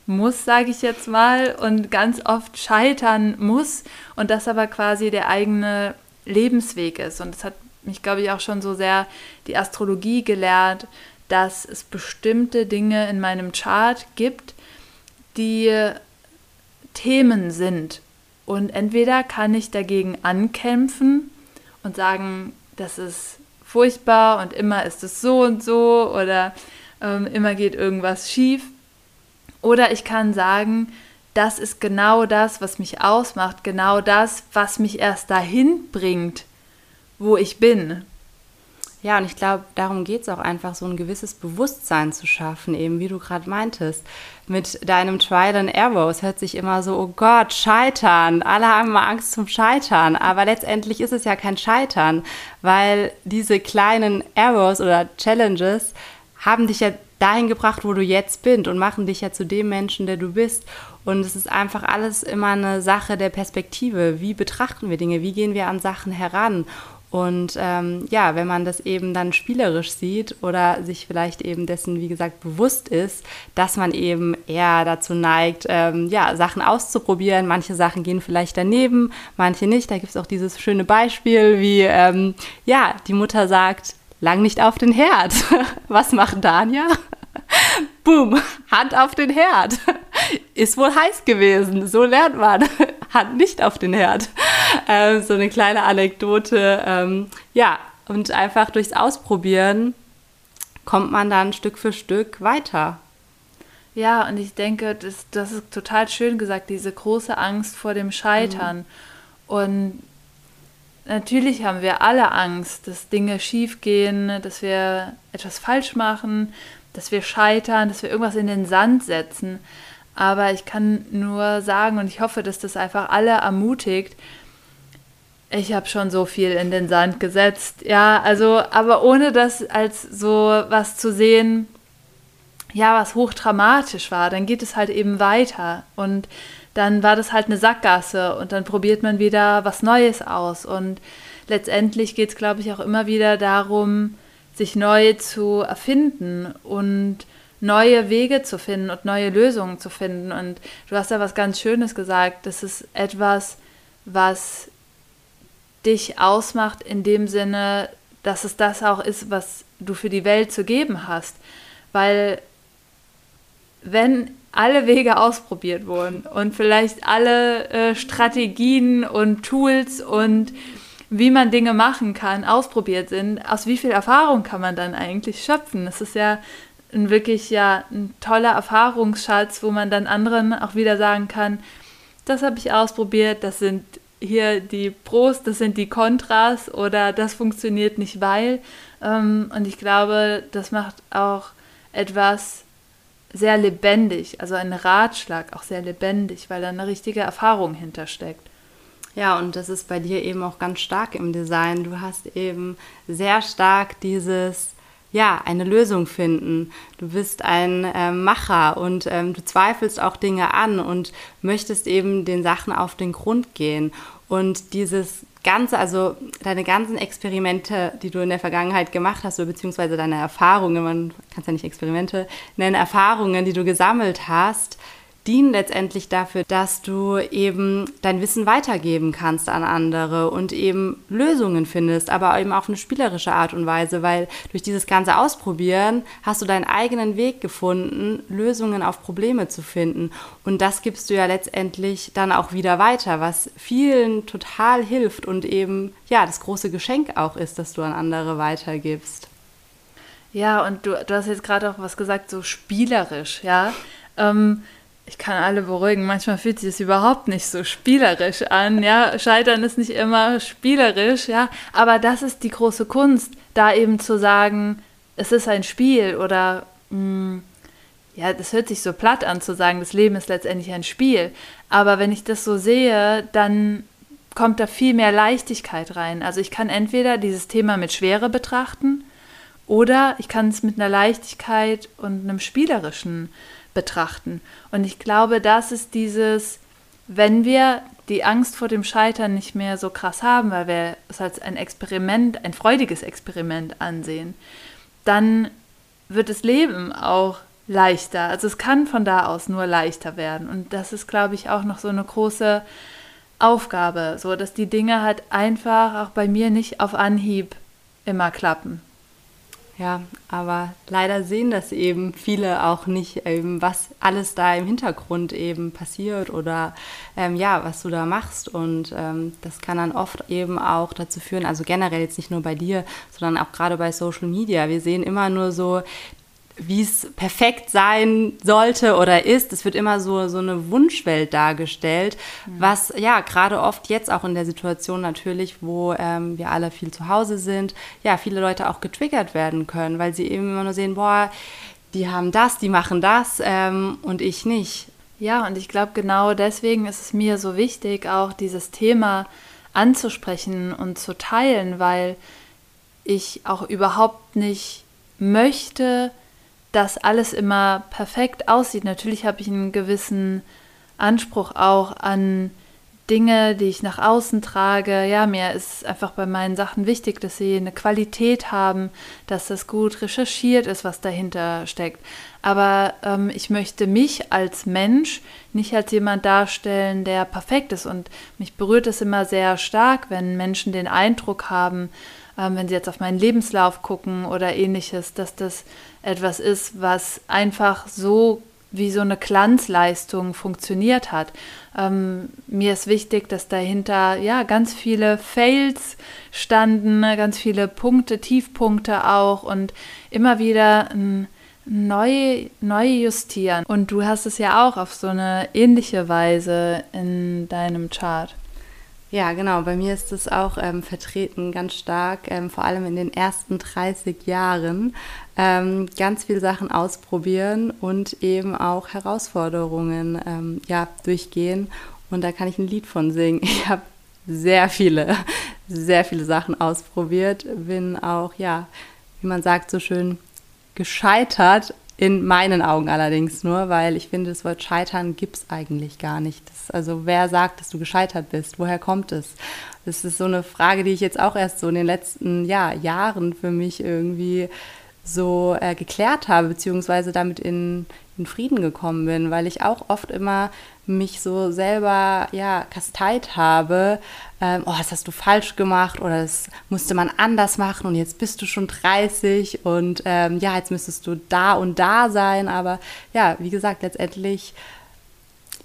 [SPEAKER 1] muss, sage ich jetzt mal, und ganz oft scheitern muss und das aber quasi der eigene Lebensweg ist. Und das hat mich, glaube ich, auch schon so sehr die Astrologie gelehrt, dass es bestimmte Dinge in meinem Chart gibt, die Themen sind, und entweder kann ich dagegen ankämpfen und sagen, das ist furchtbar und immer ist es so und so oder ähm, immer geht irgendwas schief. Oder ich kann sagen, das ist genau das, was mich ausmacht, genau das, was mich erst dahin bringt, wo ich bin.
[SPEAKER 2] Ja, und ich glaube, darum geht es auch einfach, so ein gewisses Bewusstsein zu schaffen, eben wie du gerade meintest. Mit deinem Trial and Error. Es hört sich immer so, oh Gott, Scheitern. Alle haben immer Angst zum Scheitern. Aber letztendlich ist es ja kein Scheitern, weil diese kleinen Errors oder Challenges haben dich ja dahin gebracht, wo du jetzt bist und machen dich ja zu dem Menschen, der du bist. Und es ist einfach alles immer eine Sache der Perspektive. Wie betrachten wir Dinge? Wie gehen wir an Sachen heran? Und ähm, ja, wenn man das eben dann spielerisch sieht oder sich vielleicht eben dessen, wie gesagt, bewusst ist, dass man eben eher dazu neigt, ähm, ja, Sachen auszuprobieren. Manche Sachen gehen vielleicht daneben, manche nicht. Da gibt es auch dieses schöne Beispiel, wie ähm, ja, die Mutter sagt, lang nicht auf den Herd. [LAUGHS] Was macht Danja? [LAUGHS] Boom, Hand auf den Herd. Ist wohl heiß gewesen. So lernt man. [LAUGHS] Hand nicht auf den Herd. Ähm, so eine kleine Anekdote. Ähm, ja, und einfach durchs Ausprobieren kommt man dann Stück für Stück weiter.
[SPEAKER 1] Ja, und ich denke, das, das ist total schön gesagt, diese große Angst vor dem Scheitern. Mhm. Und natürlich haben wir alle Angst, dass Dinge schiefgehen, dass wir etwas falsch machen, dass wir scheitern, dass wir irgendwas in den Sand setzen. Aber ich kann nur sagen und ich hoffe, dass das einfach alle ermutigt. Ich habe schon so viel in den Sand gesetzt, ja, also, aber ohne das als so was zu sehen, ja, was hochdramatisch war, dann geht es halt eben weiter und dann war das halt eine Sackgasse und dann probiert man wieder was Neues aus und letztendlich geht es, glaube ich, auch immer wieder darum, sich neu zu erfinden und neue Wege zu finden und neue Lösungen zu finden. Und du hast da was ganz Schönes gesagt. Das ist etwas, was dich ausmacht in dem Sinne, dass es das auch ist, was du für die Welt zu geben hast. Weil wenn alle Wege ausprobiert wurden und vielleicht alle äh, Strategien und Tools und wie man Dinge machen kann, ausprobiert sind, aus wie viel Erfahrung kann man dann eigentlich schöpfen? Das ist ja ein wirklich ja ein toller Erfahrungsschatz, wo man dann anderen auch wieder sagen kann, das habe ich ausprobiert, das sind hier die Pros, das sind die Kontras oder das funktioniert nicht, weil. Ähm, und ich glaube, das macht auch etwas sehr lebendig, also ein Ratschlag auch sehr lebendig, weil da eine richtige Erfahrung hintersteckt.
[SPEAKER 2] Ja, und das ist bei dir eben auch ganz stark im Design. Du hast eben sehr stark dieses ja, eine Lösung finden. Du bist ein äh, Macher und ähm, du zweifelst auch Dinge an und möchtest eben den Sachen auf den Grund gehen. Und dieses Ganze, also deine ganzen Experimente, die du in der Vergangenheit gemacht hast, beziehungsweise deine Erfahrungen, man kann es ja nicht Experimente nennen, Erfahrungen, die du gesammelt hast, dienen letztendlich dafür, dass du eben dein Wissen weitergeben kannst an andere und eben Lösungen findest, aber eben auf eine spielerische Art und Weise, weil durch dieses ganze Ausprobieren hast du deinen eigenen Weg gefunden, Lösungen auf Probleme zu finden. Und das gibst du ja letztendlich dann auch wieder weiter, was vielen total hilft und eben ja das große Geschenk auch ist, dass du an andere weitergibst.
[SPEAKER 1] Ja, und du, du hast jetzt gerade auch was gesagt, so spielerisch, ja. Ähm, ich kann alle beruhigen, manchmal fühlt sich das überhaupt nicht so spielerisch an, ja. Scheitern ist nicht immer spielerisch, ja. Aber das ist die große Kunst, da eben zu sagen, es ist ein Spiel oder, mh, hm, ja, das hört sich so platt an zu sagen, das Leben ist letztendlich ein Spiel. Aber wenn ich das so sehe, dann kommt da viel mehr Leichtigkeit rein. Also ich kann entweder dieses Thema mit Schwere betrachten oder ich kann es mit einer Leichtigkeit und einem spielerischen betrachten. Und ich glaube, das ist dieses, wenn wir die Angst vor dem Scheitern nicht mehr so krass haben, weil wir es als ein Experiment, ein freudiges Experiment ansehen, dann wird das Leben auch leichter. Also es kann von da aus nur leichter werden. Und das ist, glaube ich, auch noch so eine große Aufgabe, so dass die Dinge halt einfach auch bei mir nicht auf Anhieb immer klappen.
[SPEAKER 2] Ja, aber leider sehen das eben viele auch nicht, eben, was alles da im Hintergrund eben passiert oder ähm, ja, was du da machst. Und ähm, das kann dann oft eben auch dazu führen, also generell jetzt nicht nur bei dir, sondern auch gerade bei Social Media. Wir sehen immer nur so wie es perfekt sein sollte oder ist. Es wird immer so, so eine Wunschwelt dargestellt, mhm. was ja gerade oft jetzt auch in der Situation natürlich, wo ähm, wir alle viel zu Hause sind, ja, viele Leute auch getriggert werden können, weil sie eben immer nur sehen, boah, die haben das, die machen das ähm, und ich nicht.
[SPEAKER 1] Ja, und ich glaube, genau deswegen ist es mir so wichtig, auch dieses Thema anzusprechen und zu teilen, weil ich auch überhaupt nicht möchte, dass alles immer perfekt aussieht. Natürlich habe ich einen gewissen Anspruch auch an Dinge, die ich nach außen trage. Ja, mir ist einfach bei meinen Sachen wichtig, dass sie eine Qualität haben, dass das gut recherchiert ist, was dahinter steckt. Aber ähm, ich möchte mich als Mensch nicht als jemand darstellen, der perfekt ist. Und mich berührt es immer sehr stark, wenn Menschen den Eindruck haben, ähm, wenn sie jetzt auf meinen Lebenslauf gucken oder ähnliches, dass das etwas ist, was einfach so wie so eine Glanzleistung funktioniert hat. Ähm, mir ist wichtig, dass dahinter ja ganz viele Fails standen, ganz viele Punkte, Tiefpunkte auch und immer wieder ein neu, neu justieren. Und du hast es ja auch auf so eine ähnliche Weise in deinem Chart.
[SPEAKER 2] Ja, genau. Bei mir ist es auch ähm, vertreten ganz stark, ähm, vor allem in den ersten 30 Jahren, ähm, ganz viele Sachen ausprobieren und eben auch Herausforderungen ähm, ja, durchgehen. Und da kann ich ein Lied von singen. Ich habe sehr viele, sehr viele Sachen ausprobiert, bin auch, ja, wie man sagt, so schön gescheitert, in meinen Augen allerdings nur, weil ich finde, das Wort Scheitern gibt es eigentlich gar nicht. Das, also wer sagt, dass du gescheitert bist? Woher kommt es? Das ist so eine Frage, die ich jetzt auch erst so in den letzten ja, Jahren für mich irgendwie so äh, geklärt habe, beziehungsweise damit in, in Frieden gekommen bin, weil ich auch oft immer mich so selber ja kasteit habe, ähm, oh, das hast du falsch gemacht oder das musste man anders machen und jetzt bist du schon 30 und ähm, ja, jetzt müsstest du da und da sein, aber ja, wie gesagt, letztendlich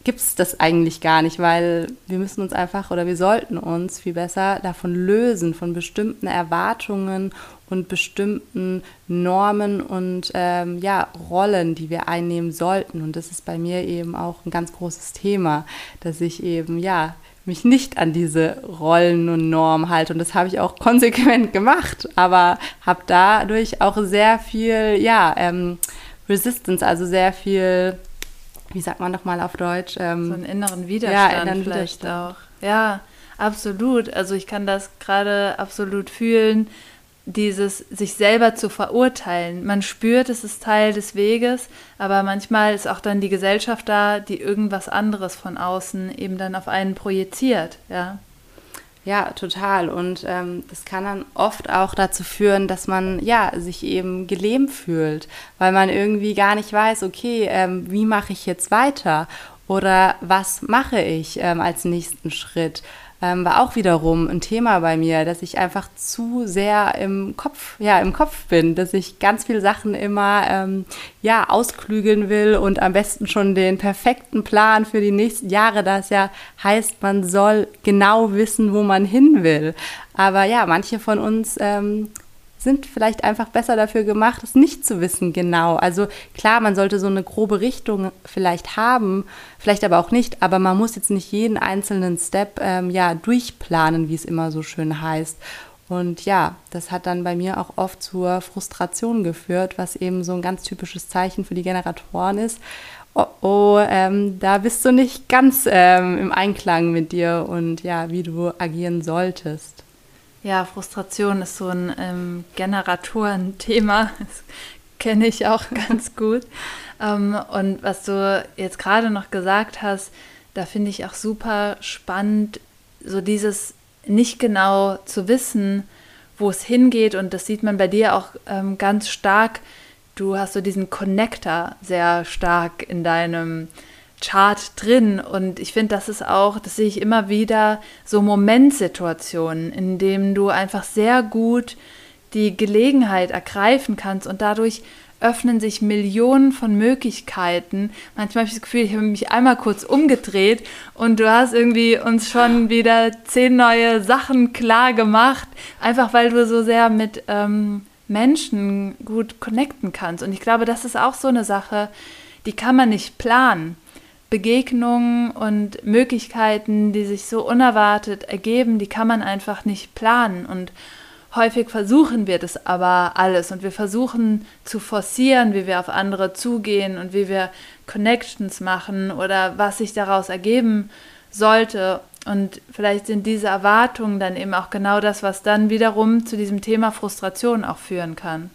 [SPEAKER 2] gibt es das eigentlich gar nicht, weil wir müssen uns einfach oder wir sollten uns viel besser davon lösen, von bestimmten Erwartungen und bestimmten Normen und ähm, ja, Rollen, die wir einnehmen sollten. Und das ist bei mir eben auch ein ganz großes Thema, dass ich eben ja mich nicht an diese Rollen und Normen halte. Und das habe ich auch [LAUGHS] konsequent gemacht, aber habe dadurch auch sehr viel, ja, ähm, Resistance, also sehr viel wie sagt man nochmal auf Deutsch?
[SPEAKER 1] Ähm, so einen inneren Widerstand ja, inneren vielleicht Widerstand. auch. Ja, absolut. Also ich kann das gerade absolut fühlen, dieses sich selber zu verurteilen. Man spürt, es ist Teil des Weges, aber manchmal ist auch dann die Gesellschaft da, die irgendwas anderes von außen eben dann auf einen projiziert, ja.
[SPEAKER 2] Ja, total. Und ähm, das kann dann oft auch dazu führen, dass man ja sich eben gelähmt fühlt, weil man irgendwie gar nicht weiß, okay, ähm, wie mache ich jetzt weiter oder was mache ich ähm, als nächsten Schritt ähm, war auch wiederum ein Thema bei mir, dass ich einfach zu sehr im Kopf, ja, im Kopf bin, dass ich ganz viele Sachen immer, ähm, ja, ausklügeln will und am besten schon den perfekten Plan für die nächsten Jahre, das ja heißt, man soll genau wissen, wo man hin will. Aber ja, manche von uns ähm, sind vielleicht einfach besser dafür gemacht, es nicht zu wissen genau. Also klar, man sollte so eine grobe Richtung vielleicht haben, vielleicht aber auch nicht, aber man muss jetzt nicht jeden einzelnen Step ähm, ja durchplanen, wie es immer so schön heißt. Und ja, das hat dann bei mir auch oft zur Frustration geführt, was eben so ein ganz typisches Zeichen für die Generatoren ist. Oh, oh ähm, da bist du nicht ganz ähm, im Einklang mit dir und ja, wie du agieren solltest.
[SPEAKER 1] Ja, Frustration ist so ein ähm, Generatoren-Thema. [LAUGHS] Das kenne ich auch [LAUGHS] ganz gut. ähm, und was du jetzt gerade noch gesagt hast, da finde ich auch super spannend, so dieses nicht genau zu wissen, wo es hingeht. Und das sieht man bei dir auch ähm, ganz stark. Du hast so diesen Connector sehr stark in deinem Chart drin. Und ich finde, das ist auch, das sehe ich immer wieder, so Momentsituationen, in denen du einfach sehr gut die Gelegenheit ergreifen kannst und dadurch öffnen sich Millionen von Möglichkeiten. Manchmal habe ich das Gefühl, ich habe mich einmal kurz umgedreht und du hast irgendwie uns schon wieder zehn neue Sachen klar gemacht, einfach weil du so sehr mit, ähm, Menschen gut connecten kannst. Und ich glaube, das ist auch so eine Sache, die kann man nicht planen. Begegnungen und Möglichkeiten, die sich so unerwartet ergeben, die kann man einfach nicht planen. Und häufig versuchen wir das aber alles und wir versuchen zu forcieren, wie wir auf andere zugehen und wie wir Connections machen oder was sich daraus ergeben sollte. Und vielleicht sind diese Erwartungen dann eben auch genau das, was dann wiederum zu diesem Thema Frustration auch führen kann.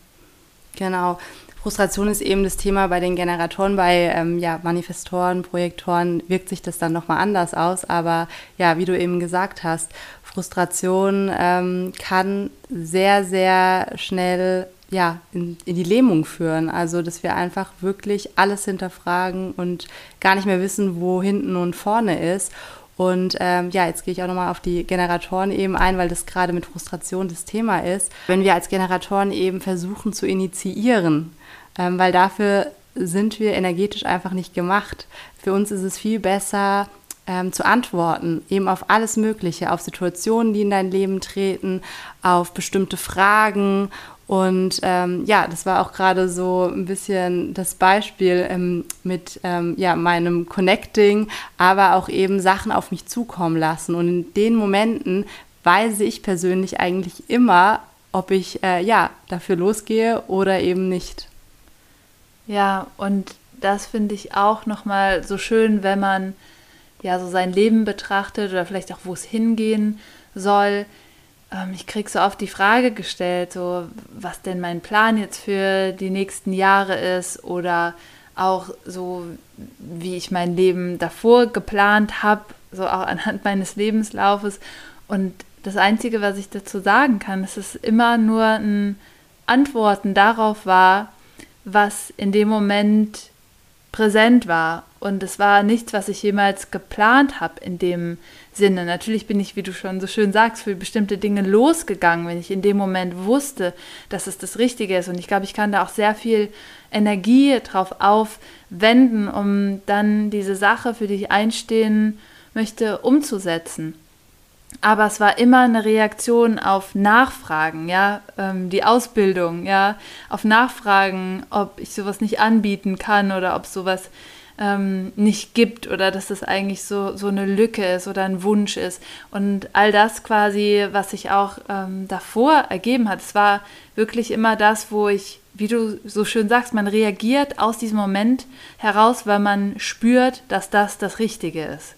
[SPEAKER 2] Genau. Frustration ist eben das Thema bei den Generatoren, bei ähm, ja, Manifestoren, Projektoren wirkt sich das dann nochmal anders aus. Aber ja, wie du eben gesagt hast, Frustration ähm, kann sehr, sehr schnell ja, in, in, die Lähmung führen. Also, dass wir einfach wirklich alles hinterfragen und gar nicht mehr wissen, wo hinten und vorne ist. Und ähm, ja, jetzt gehe ich auch nochmal auf die Generatoren eben ein, weil das gerade mit Frustration das Thema ist. Wenn wir als Generatoren eben versuchen zu initiieren, ähm, weil dafür sind wir energetisch einfach nicht gemacht. Für uns ist es viel besser, ähm, zu antworten, eben auf alles Mögliche, auf Situationen, die in dein Leben treten, auf bestimmte Fragen. Und ähm, ja, das war auch gerade so ein bisschen das Beispiel ähm, mit ähm, ja, meinem Connecting, aber auch eben Sachen auf mich zukommen lassen. Und in den Momenten weiß ich persönlich eigentlich immer, ob ich äh, ja dafür losgehe oder eben nicht.
[SPEAKER 1] Ja, und das finde ich auch nochmal so schön, wenn man ja so sein Leben betrachtet oder vielleicht auch, wo es hingehen soll. Ähm, ich kriege so oft die Frage gestellt, so was denn mein Plan jetzt für die nächsten Jahre ist oder auch so, wie ich mein Leben davor geplant habe, so auch anhand meines Lebenslaufes. Und das Einzige, was ich dazu sagen kann, ist, dass es immer nur ein Antworten darauf war, was in dem Moment präsent war. Und es war nichts, was ich jemals geplant habe in dem Sinne. Natürlich bin ich, wie du schon so schön sagst, für bestimmte Dinge losgegangen, wenn ich in dem Moment wusste, dass es das Richtige ist. Und ich glaube, ich kann da auch sehr viel Energie drauf aufwenden, um dann diese Sache, für die ich einstehen möchte, umzusetzen aber es war immer eine Reaktion auf Nachfragen, ja, ähm, die Ausbildung, ja, auf Nachfragen, ob ich sowas nicht anbieten kann oder ob sowas ähm, nicht gibt oder dass das eigentlich so, so eine Lücke ist oder ein Wunsch ist. Und all das quasi, was sich auch ähm, davor ergeben hat, es war wirklich immer das, wo ich, wie du so schön sagst, man reagiert aus diesem Moment heraus, weil man spürt, dass das das Richtige ist.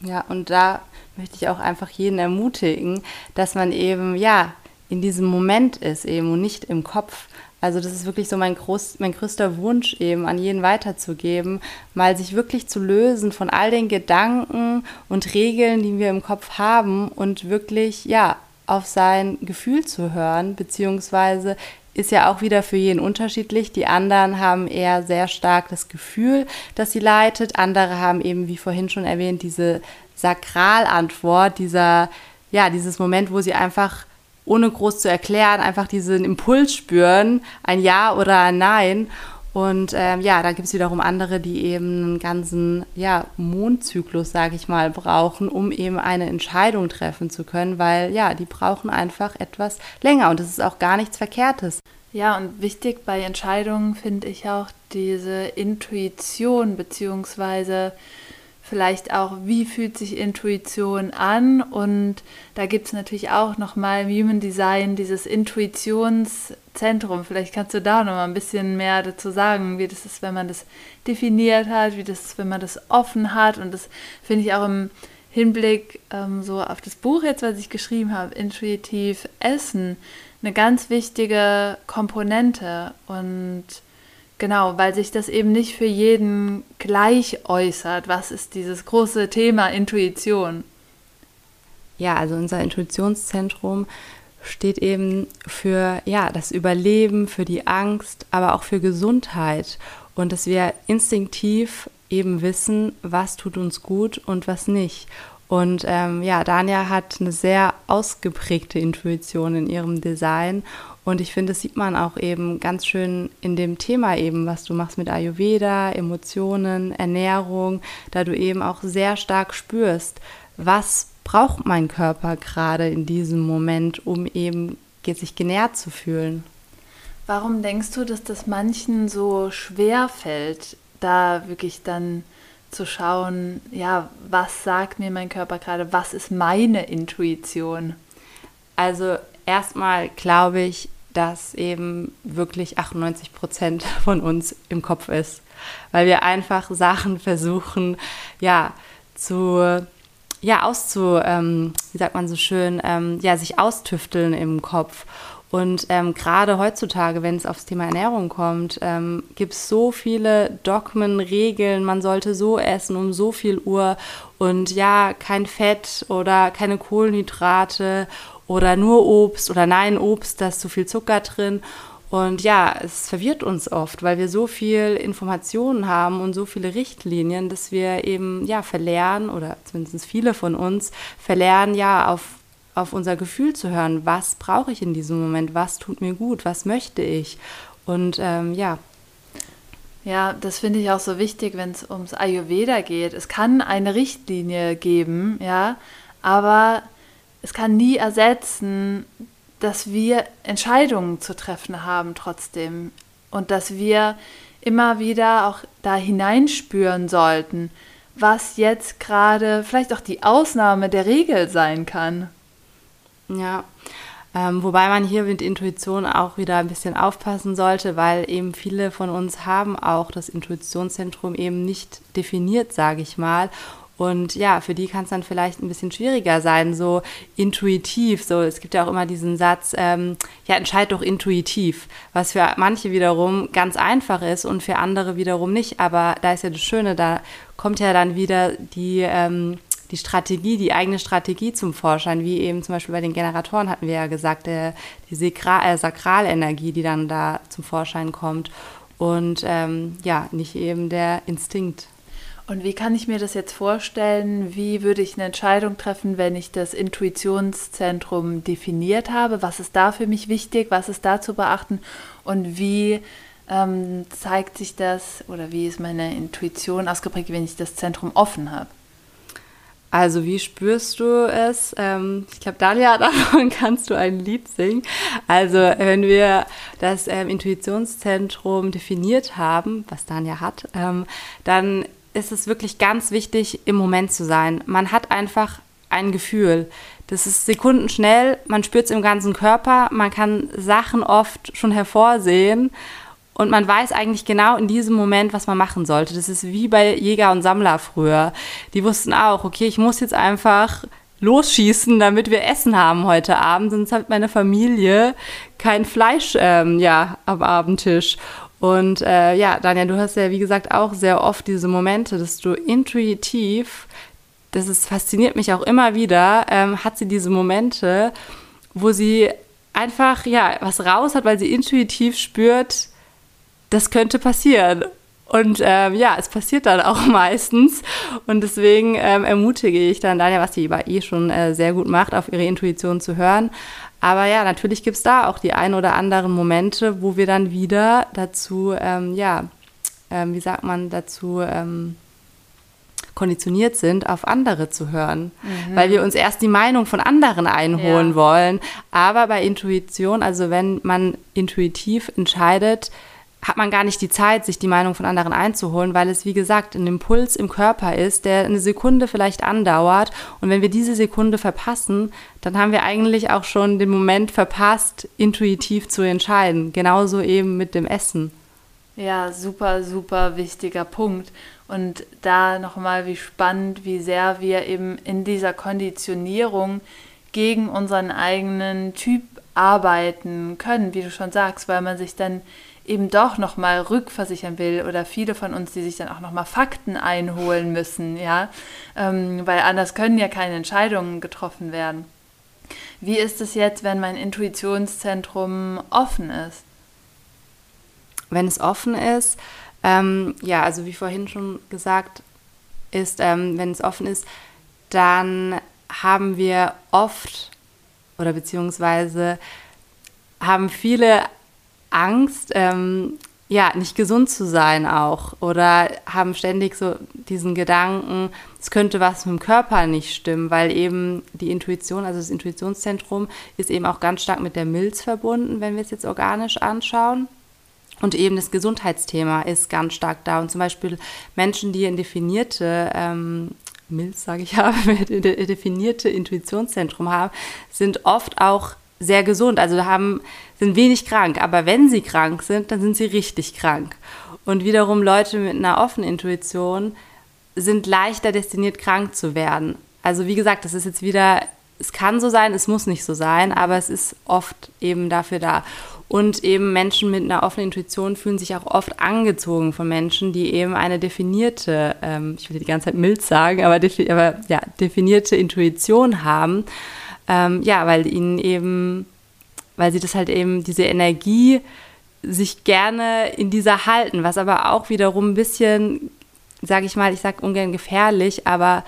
[SPEAKER 2] Ja, und da möchte ich auch einfach jeden ermutigen, dass man eben, ja, in diesem Moment ist eben und nicht im Kopf. Also das ist wirklich so mein, groß, mein größter Wunsch eben an jeden weiterzugeben, mal sich wirklich zu lösen von all den Gedanken und Regeln, die wir im Kopf haben und wirklich, ja, auf sein Gefühl zu hören, beziehungsweise ist ja auch wieder für jeden unterschiedlich. Die anderen haben eher sehr stark das Gefühl, dass sie leitet. Andere haben eben, wie vorhin schon erwähnt, diese Sakralantwort, dieser, ja, dieses Moment, wo sie einfach ohne groß zu erklären, einfach diesen Impuls spüren, ein Ja oder ein Nein. Und ähm, ja, dann gibt es wiederum andere, die eben einen ganzen ja, Mondzyklus, sage ich mal, brauchen, um eben eine Entscheidung treffen zu können, weil ja, die brauchen einfach etwas länger und das ist auch gar nichts Verkehrtes.
[SPEAKER 1] Ja, und wichtig bei Entscheidungen finde ich auch diese Intuition beziehungsweise vielleicht auch, wie fühlt sich Intuition an. Und da gibt es natürlich auch nochmal im Human Design dieses Intuitionszentrum. Vielleicht kannst du da nochmal ein bisschen mehr dazu sagen, wie das ist, wenn man das definiert hat, wie das ist, wenn man das offen hat. Und das finde ich auch im Hinblick ähm, so auf das Buch jetzt, was ich geschrieben habe, Intuitiv Essen, eine ganz wichtige Komponente. Und Genau, weil sich das eben nicht für jeden gleich äußert. Was ist dieses große Thema Intuition?
[SPEAKER 2] Ja, also unser Intuitionszentrum steht eben für ja, das Überleben, für die Angst, aber auch für Gesundheit und dass wir instinktiv eben wissen, was tut uns gut und was nicht. Und ähm, ja, Dania hat eine sehr ausgeprägte Intuition in ihrem Design und ich finde, das sieht man auch eben ganz schön in dem Thema eben, was du machst mit Ayurveda, Emotionen, Ernährung, da du eben auch sehr stark spürst, was braucht mein Körper gerade in diesem Moment, um eben sich genährt zu fühlen.
[SPEAKER 1] Warum denkst du, dass das manchen so schwer fällt, da wirklich dann zu schauen, ja, was sagt mir mein Körper gerade, was ist meine Intuition?
[SPEAKER 2] Also erstmal glaube ich, dass eben wirklich 98 Prozent [LAUGHS] von uns im Kopf ist, weil wir einfach Sachen versuchen, ja, zu, ja, auszu, ähm, wie sagt man so schön, ähm, ja, sich austüfteln im Kopf. Und ähm, gerade heutzutage, wenn es aufs Thema Ernährung kommt, ähm, gibt es so viele Dogmen, Regeln, man sollte so essen um so viel Uhr und ja, kein Fett oder keine Kohlenhydrate oder nur Obst oder nein, Obst, da ist zu viel Zucker drin. Und ja, es verwirrt uns oft, weil wir so viel Informationen haben und so viele Richtlinien, dass wir eben ja verlernen oder zumindest viele von uns verlernen, ja auf auf unser Gefühl zu hören. Was brauche ich in diesem Moment? Was tut mir gut? Was möchte ich? Und ähm, ja.
[SPEAKER 1] Ja, das finde ich auch so wichtig, wenn es ums Ayurveda geht. Es kann eine Richtlinie geben, ja, aber es kann nie ersetzen, dass wir Entscheidungen zu treffen haben trotzdem und dass wir immer wieder auch da hineinspüren sollten, was jetzt gerade vielleicht auch die Ausnahme der Regel sein kann.
[SPEAKER 2] Ja, ähm, wobei man hier mit Intuition auch wieder ein bisschen aufpassen sollte, weil eben viele von uns haben auch das Intuitionszentrum eben nicht definiert, sage ich mal. Und ja, für die kann es dann vielleicht ein bisschen schwieriger sein, so intuitiv. So, es gibt ja auch immer diesen Satz, ähm, ja, entscheid doch intuitiv, was für manche wiederum ganz einfach ist und für andere wiederum nicht. Aber da ist ja das Schöne, da kommt ja dann wieder die ähm, die Strategie, die eigene Strategie zum Vorschein, wie eben zum Beispiel bei den Generatoren hatten wir ja gesagt, der, die Sakra äh, Sakralenergie, die dann da zum Vorschein kommt und ähm, ja, nicht eben der Instinkt.
[SPEAKER 1] Und wie kann ich mir das jetzt vorstellen? Wie würde ich eine Entscheidung treffen, wenn ich das Intuitionszentrum definiert habe? Was ist da für mich wichtig? Was ist da zu beachten? Und wie ähm, zeigt sich das oder wie ist meine Intuition ausgeprägt, wenn ich das Zentrum offen habe?
[SPEAKER 2] Also wie spürst du es? Ähm, ich glaube, Dalia, [LAUGHS] davon kannst du ein Lied singen. Also wenn wir das ähm, Intuitionszentrum definiert haben, was Dania hat, ähm, dann ist es wirklich ganz wichtig, im Moment zu sein. Man hat einfach ein Gefühl. Das ist sekundenschnell, man spürt es im ganzen Körper, man kann Sachen oft schon hervorsehen und man weiß eigentlich genau in diesem Moment, was man machen sollte. Das ist wie bei Jäger und Sammler früher. Die wussten auch, okay, ich muss jetzt einfach losschießen, damit wir Essen haben heute Abend, sonst hat meine Familie kein Fleisch ähm, ja, am Abendtisch. Und äh, ja, Daniel, du hast ja, wie gesagt, auch sehr oft diese Momente, dass du intuitiv, das ist, fasziniert mich auch immer wieder, ähm, hat sie diese Momente, wo sie einfach ja was raus hat, weil sie intuitiv spürt, das könnte passieren. Und ähm, ja, es passiert dann auch [LAUGHS] meistens. Und deswegen ähm, ermutige ich dann Daniel, was sie aber eh schon äh, sehr gut macht, auf ihre Intuition zu hören. Aber ja, natürlich gibt es da auch die ein oder anderen Momente, wo wir dann wieder dazu, ähm, ja, ähm, wie sagt man, dazu ähm, konditioniert sind, auf andere zu hören, mhm. weil wir uns erst die Meinung von anderen einholen ja. wollen. Aber bei Intuition, also wenn man intuitiv entscheidet, hat man gar nicht die Zeit, sich die Meinung von anderen einzuholen, weil es, wie gesagt, ein Impuls im Körper ist, der eine Sekunde vielleicht andauert. Und wenn wir diese Sekunde verpassen, dann haben wir eigentlich auch schon den Moment verpasst, intuitiv zu entscheiden. Genauso eben mit dem Essen.
[SPEAKER 1] Ja, super, super wichtiger Punkt. Und da nochmal, wie spannend, wie sehr wir eben in dieser Konditionierung gegen unseren eigenen Typ arbeiten können, wie du schon sagst, weil man sich dann eben doch nochmal rückversichern will oder viele von uns, die sich dann auch nochmal Fakten einholen müssen, ja, ähm, weil anders können ja keine Entscheidungen getroffen werden. Wie ist es jetzt, wenn mein Intuitionszentrum offen ist?
[SPEAKER 2] Wenn es offen ist, ähm, ja, also wie vorhin schon gesagt ist, ähm, wenn es offen ist, dann haben wir oft oder beziehungsweise haben viele Angst, ähm, ja, nicht gesund zu sein auch oder haben ständig so diesen Gedanken, es könnte was mit dem Körper nicht stimmen, weil eben die Intuition, also das Intuitionszentrum ist eben auch ganz stark mit der Milz verbunden, wenn wir es jetzt organisch anschauen. Und eben das Gesundheitsthema ist ganz stark da. Und zum Beispiel Menschen, die ein definierte ähm, Milz, sage ich [LAUGHS] ja, definierte Intuitionszentrum haben, sind oft auch sehr gesund, also haben, sind wenig krank. Aber wenn sie krank sind, dann sind sie richtig krank. Und wiederum Leute mit einer offenen Intuition sind leichter destiniert, krank zu werden. Also wie gesagt, das ist jetzt wieder, es kann so sein, es muss nicht so sein, aber es ist oft eben dafür da. Und eben Menschen mit einer offenen Intuition fühlen sich auch oft angezogen von Menschen, die eben eine definierte, ähm, ich will die ganze Zeit mild sagen, aber, aber ja, definierte Intuition haben. Ähm, ja, weil ihnen eben, weil sie das halt eben, diese Energie sich gerne in dieser halten, was aber auch wiederum ein bisschen, sage ich mal, ich sage ungern gefährlich, aber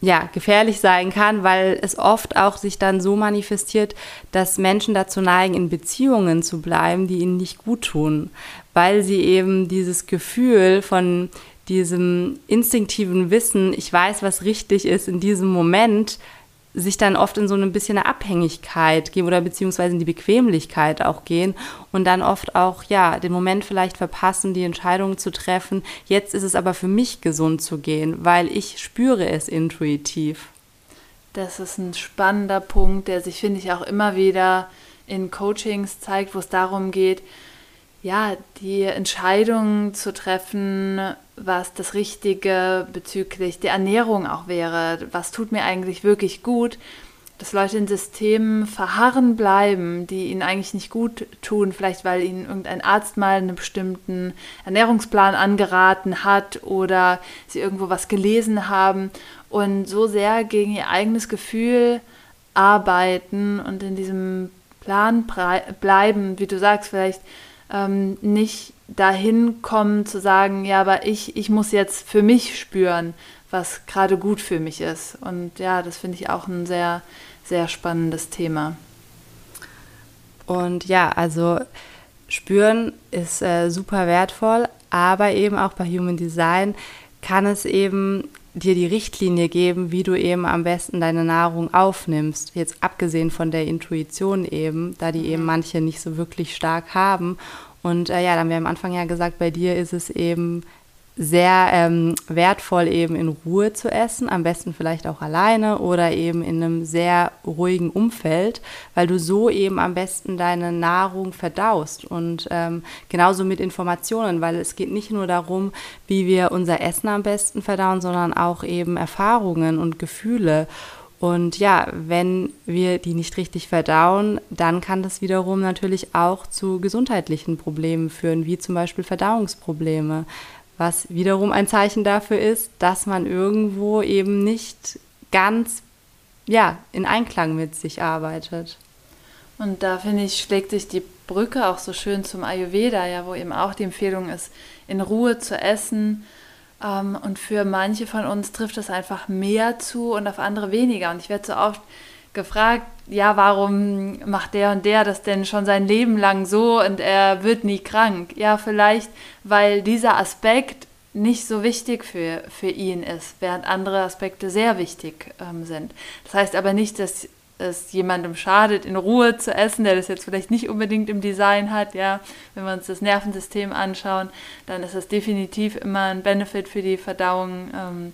[SPEAKER 2] ja, gefährlich sein kann, weil es oft auch sich dann so manifestiert, dass Menschen dazu neigen, in Beziehungen zu bleiben, die ihnen nicht gut tun, weil sie eben dieses Gefühl von diesem instinktiven Wissen, ich weiß, was richtig ist in diesem Moment, sich dann oft in so ein bisschen eine Abhängigkeit gehen oder beziehungsweise in die Bequemlichkeit auch gehen und dann oft auch, ja, den Moment vielleicht verpassen, die Entscheidung zu treffen. Jetzt ist es aber für mich gesund zu gehen, weil ich spüre es intuitiv.
[SPEAKER 1] Das ist ein spannender Punkt, der sich, finde ich, auch immer wieder in Coachings zeigt, wo es darum geht, ja, die Entscheidung zu treffen, was das Richtige bezüglich der Ernährung auch wäre. Was tut mir eigentlich wirklich gut? Dass Leute in Systemen verharren bleiben, die ihnen eigentlich nicht gut tun, vielleicht weil ihnen irgendein Arzt mal einen bestimmten Ernährungsplan angeraten hat oder sie irgendwo was gelesen haben und so sehr gegen ihr eigenes Gefühl arbeiten und in diesem Plan bleiben, wie du sagst, vielleicht ähm, nicht dahin kommen zu sagen, ja, aber ich, ich muss jetzt für mich spüren, was gerade gut für mich ist. Und ja, das finde ich auch ein sehr, sehr spannendes Thema.
[SPEAKER 2] Und ja, also spüren ist äh, super wertvoll, aber eben auch bei Human Design kann es eben dir die Richtlinie geben, wie du eben am besten deine Nahrung aufnimmst. Jetzt abgesehen von der Intuition eben, da die eben mhm. manche nicht so wirklich stark haben. Und äh, ja, dann haben wir am Anfang ja gesagt, bei dir ist es eben sehr ähm, wertvoll, eben in Ruhe zu essen, am besten vielleicht auch alleine oder eben in einem sehr ruhigen Umfeld, weil du so eben am besten deine Nahrung verdaust. Und ähm, genauso mit Informationen, weil es geht nicht nur darum, wie wir unser Essen am besten verdauen, sondern auch eben Erfahrungen und Gefühle. Und ja, wenn wir die nicht richtig verdauen, dann kann das wiederum natürlich auch zu gesundheitlichen Problemen führen, wie zum Beispiel Verdauungsprobleme was wiederum ein Zeichen dafür ist, dass man irgendwo eben nicht ganz ja, in Einklang mit sich arbeitet.
[SPEAKER 1] Und da finde ich, schlägt sich die Brücke auch so schön zum Ayurveda, ja, wo eben auch die Empfehlung ist, in Ruhe zu essen. Ähm, und für manche von uns trifft das einfach mehr zu und auf andere weniger. Und ich werde so oft gefragt, ja, warum macht der und der das denn schon sein Leben lang so und er wird nie krank? Ja, vielleicht, weil dieser Aspekt nicht so wichtig für, für ihn ist, während andere Aspekte sehr wichtig ähm, sind. Das heißt aber nicht, dass es jemandem schadet, in Ruhe zu essen, der das jetzt vielleicht nicht unbedingt im Design hat, ja. Wenn wir uns das Nervensystem anschauen, dann ist das definitiv immer ein Benefit für die Verdauung. Ähm,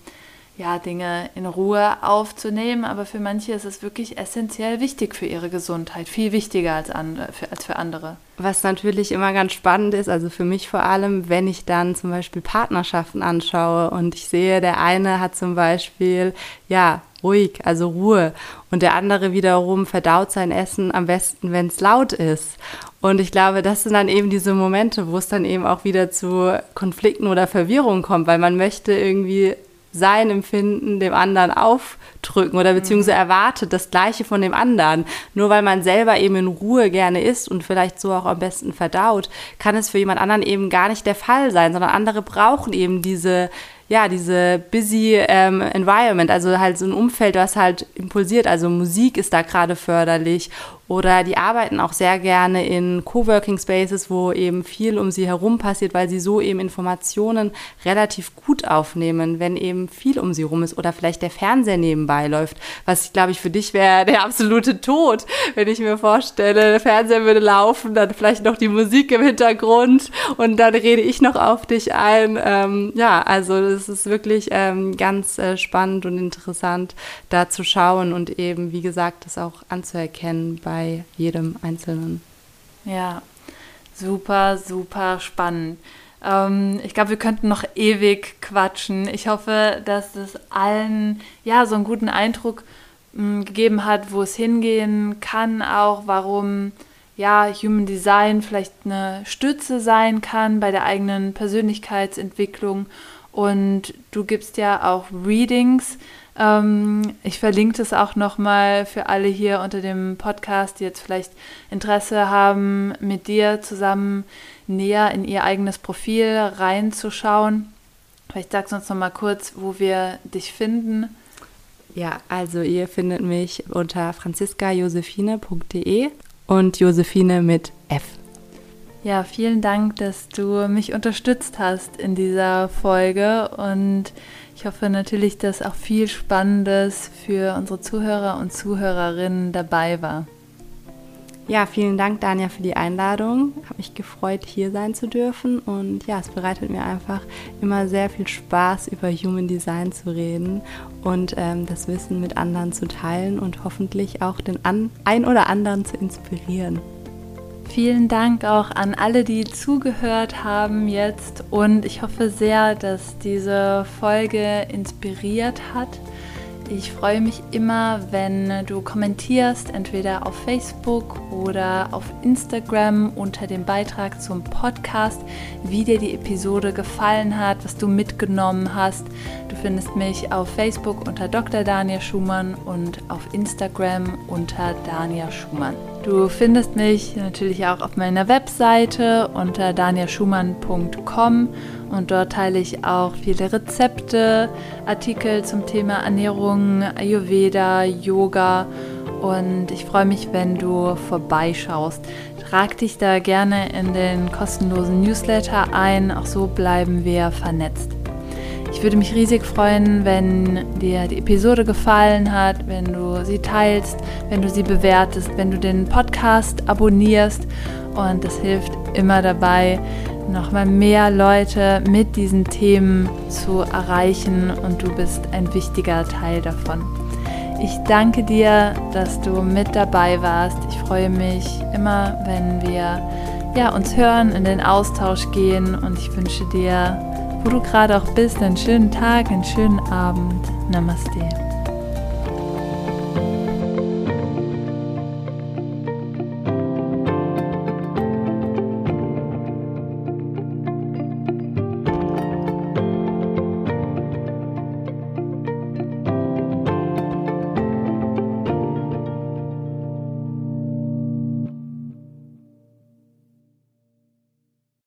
[SPEAKER 1] ja, Dinge in Ruhe aufzunehmen, aber für manche ist es wirklich essentiell wichtig für ihre Gesundheit, viel wichtiger als, andere, für, als für andere.
[SPEAKER 2] Was natürlich immer ganz spannend ist, also für mich vor allem, wenn ich dann zum Beispiel Partnerschaften anschaue und ich sehe, der eine hat zum Beispiel, ja, ruhig, also Ruhe. Und der andere wiederum verdaut sein Essen am besten, wenn es laut ist. Und ich glaube, das sind dann eben diese Momente, wo es dann eben auch wieder zu Konflikten oder Verwirrung kommt, weil man möchte irgendwie sein Empfinden dem anderen aufdrücken oder beziehungsweise mhm. erwartet das Gleiche von dem anderen. Nur weil man selber eben in Ruhe gerne isst und vielleicht so auch am besten verdaut, kann es für jemand anderen eben gar nicht der Fall sein, sondern andere brauchen eben diese ja, diese busy ähm, Environment, also halt so ein Umfeld, was halt impulsiert. Also Musik ist da gerade förderlich Oder die arbeiten auch sehr gerne in Coworking Spaces, wo eben viel um sie herum passiert, weil sie so eben Informationen relativ gut aufnehmen, wenn eben viel um sie herum ist oder vielleicht der Fernseher nebenbei läuft. Was, glaube ich, für dich wäre der absolute Tod, wenn ich mir vorstelle, der Fernseher würde laufen, dann vielleicht noch die Musik im Hintergrund und dann rede ich noch auf dich ein. Ähm, ja, also das ist wirklich ähm, ganz äh, spannend und interessant, da zu schauen und eben, wie gesagt, das auch anzuerkennen bei jedem Einzelnen.
[SPEAKER 1] Ja, super, super spannend. Ähm, ich glaube, wir könnten noch ewig quatschen. Ich hoffe, dass es allen ja so einen guten Eindruck mh, mm, gegeben hat, wo es hingehen kann, auch warum ja Human Design vielleicht eine Stütze sein kann bei der eigenen Persönlichkeitsentwicklung. Und du gibst ja auch Readings. Ähm, ich verlinke das auch nochmal für alle hier unter dem Podcast, die jetzt vielleicht Interesse haben, mit dir zusammen näher in ihr eigenes Profil reinzuschauen. Vielleicht sagst du uns nochmal kurz, wo wir dich finden.
[SPEAKER 2] Ja, also ihr findet mich unter franziskajosephine.de und Josephine mit F.
[SPEAKER 1] Ja, vielen Dank, dass du mich unterstützt hast in dieser Folge und ich hoffe natürlich, dass auch viel Spannendes für unsere Zuhörer und Zuhörerinnen dabei war.
[SPEAKER 2] Ja, vielen Dank, Dania, für die Einladung. Habe mich gefreut, hier sein zu dürfen. Und ja, es bereitet mir einfach immer sehr viel Spaß, über Human Design zu reden und ähm, das Wissen mit anderen zu teilen und hoffentlich auch den an ein oder anderen zu inspirieren.
[SPEAKER 1] Vielen Dank auch an alle, die zugehört haben jetzt und ich hoffe sehr, dass diese Folge inspiriert hat. Ich freue mich immer, wenn du kommentierst, entweder auf Facebook oder auf Instagram unter dem Beitrag zum Podcast, wie dir die Episode gefallen hat, was du mitgenommen hast. Du findest mich auf Facebook unter Dr. Daniel Schumann und auf Instagram unter Daniel Schumann. Du findest mich natürlich auch auf meiner Webseite unter danielschumann.com und dort teile ich auch viele Rezepte, Artikel zum Thema Ernährung, Ayurveda, Yoga und ich freue mich, wenn du vorbeischaust. Trag dich da gerne in den kostenlosen Newsletter ein, auch so bleiben wir vernetzt. Ich würde mich riesig freuen, wenn dir die Episode gefallen hat, wenn du sie teilst, wenn du sie bewertest, wenn du den Podcast abonnierst und das hilft immer dabei, nochmal mehr Leute mit diesen Themen zu erreichen und du bist ein wichtiger Teil davon. Ich danke dir, dass du mit dabei warst. Ich freue mich immer, wenn wir ja, uns hören, in den Austausch gehen und ich wünsche dir, wo du gerade auch bist, einen schönen Tag, einen schönen Abend. Namaste.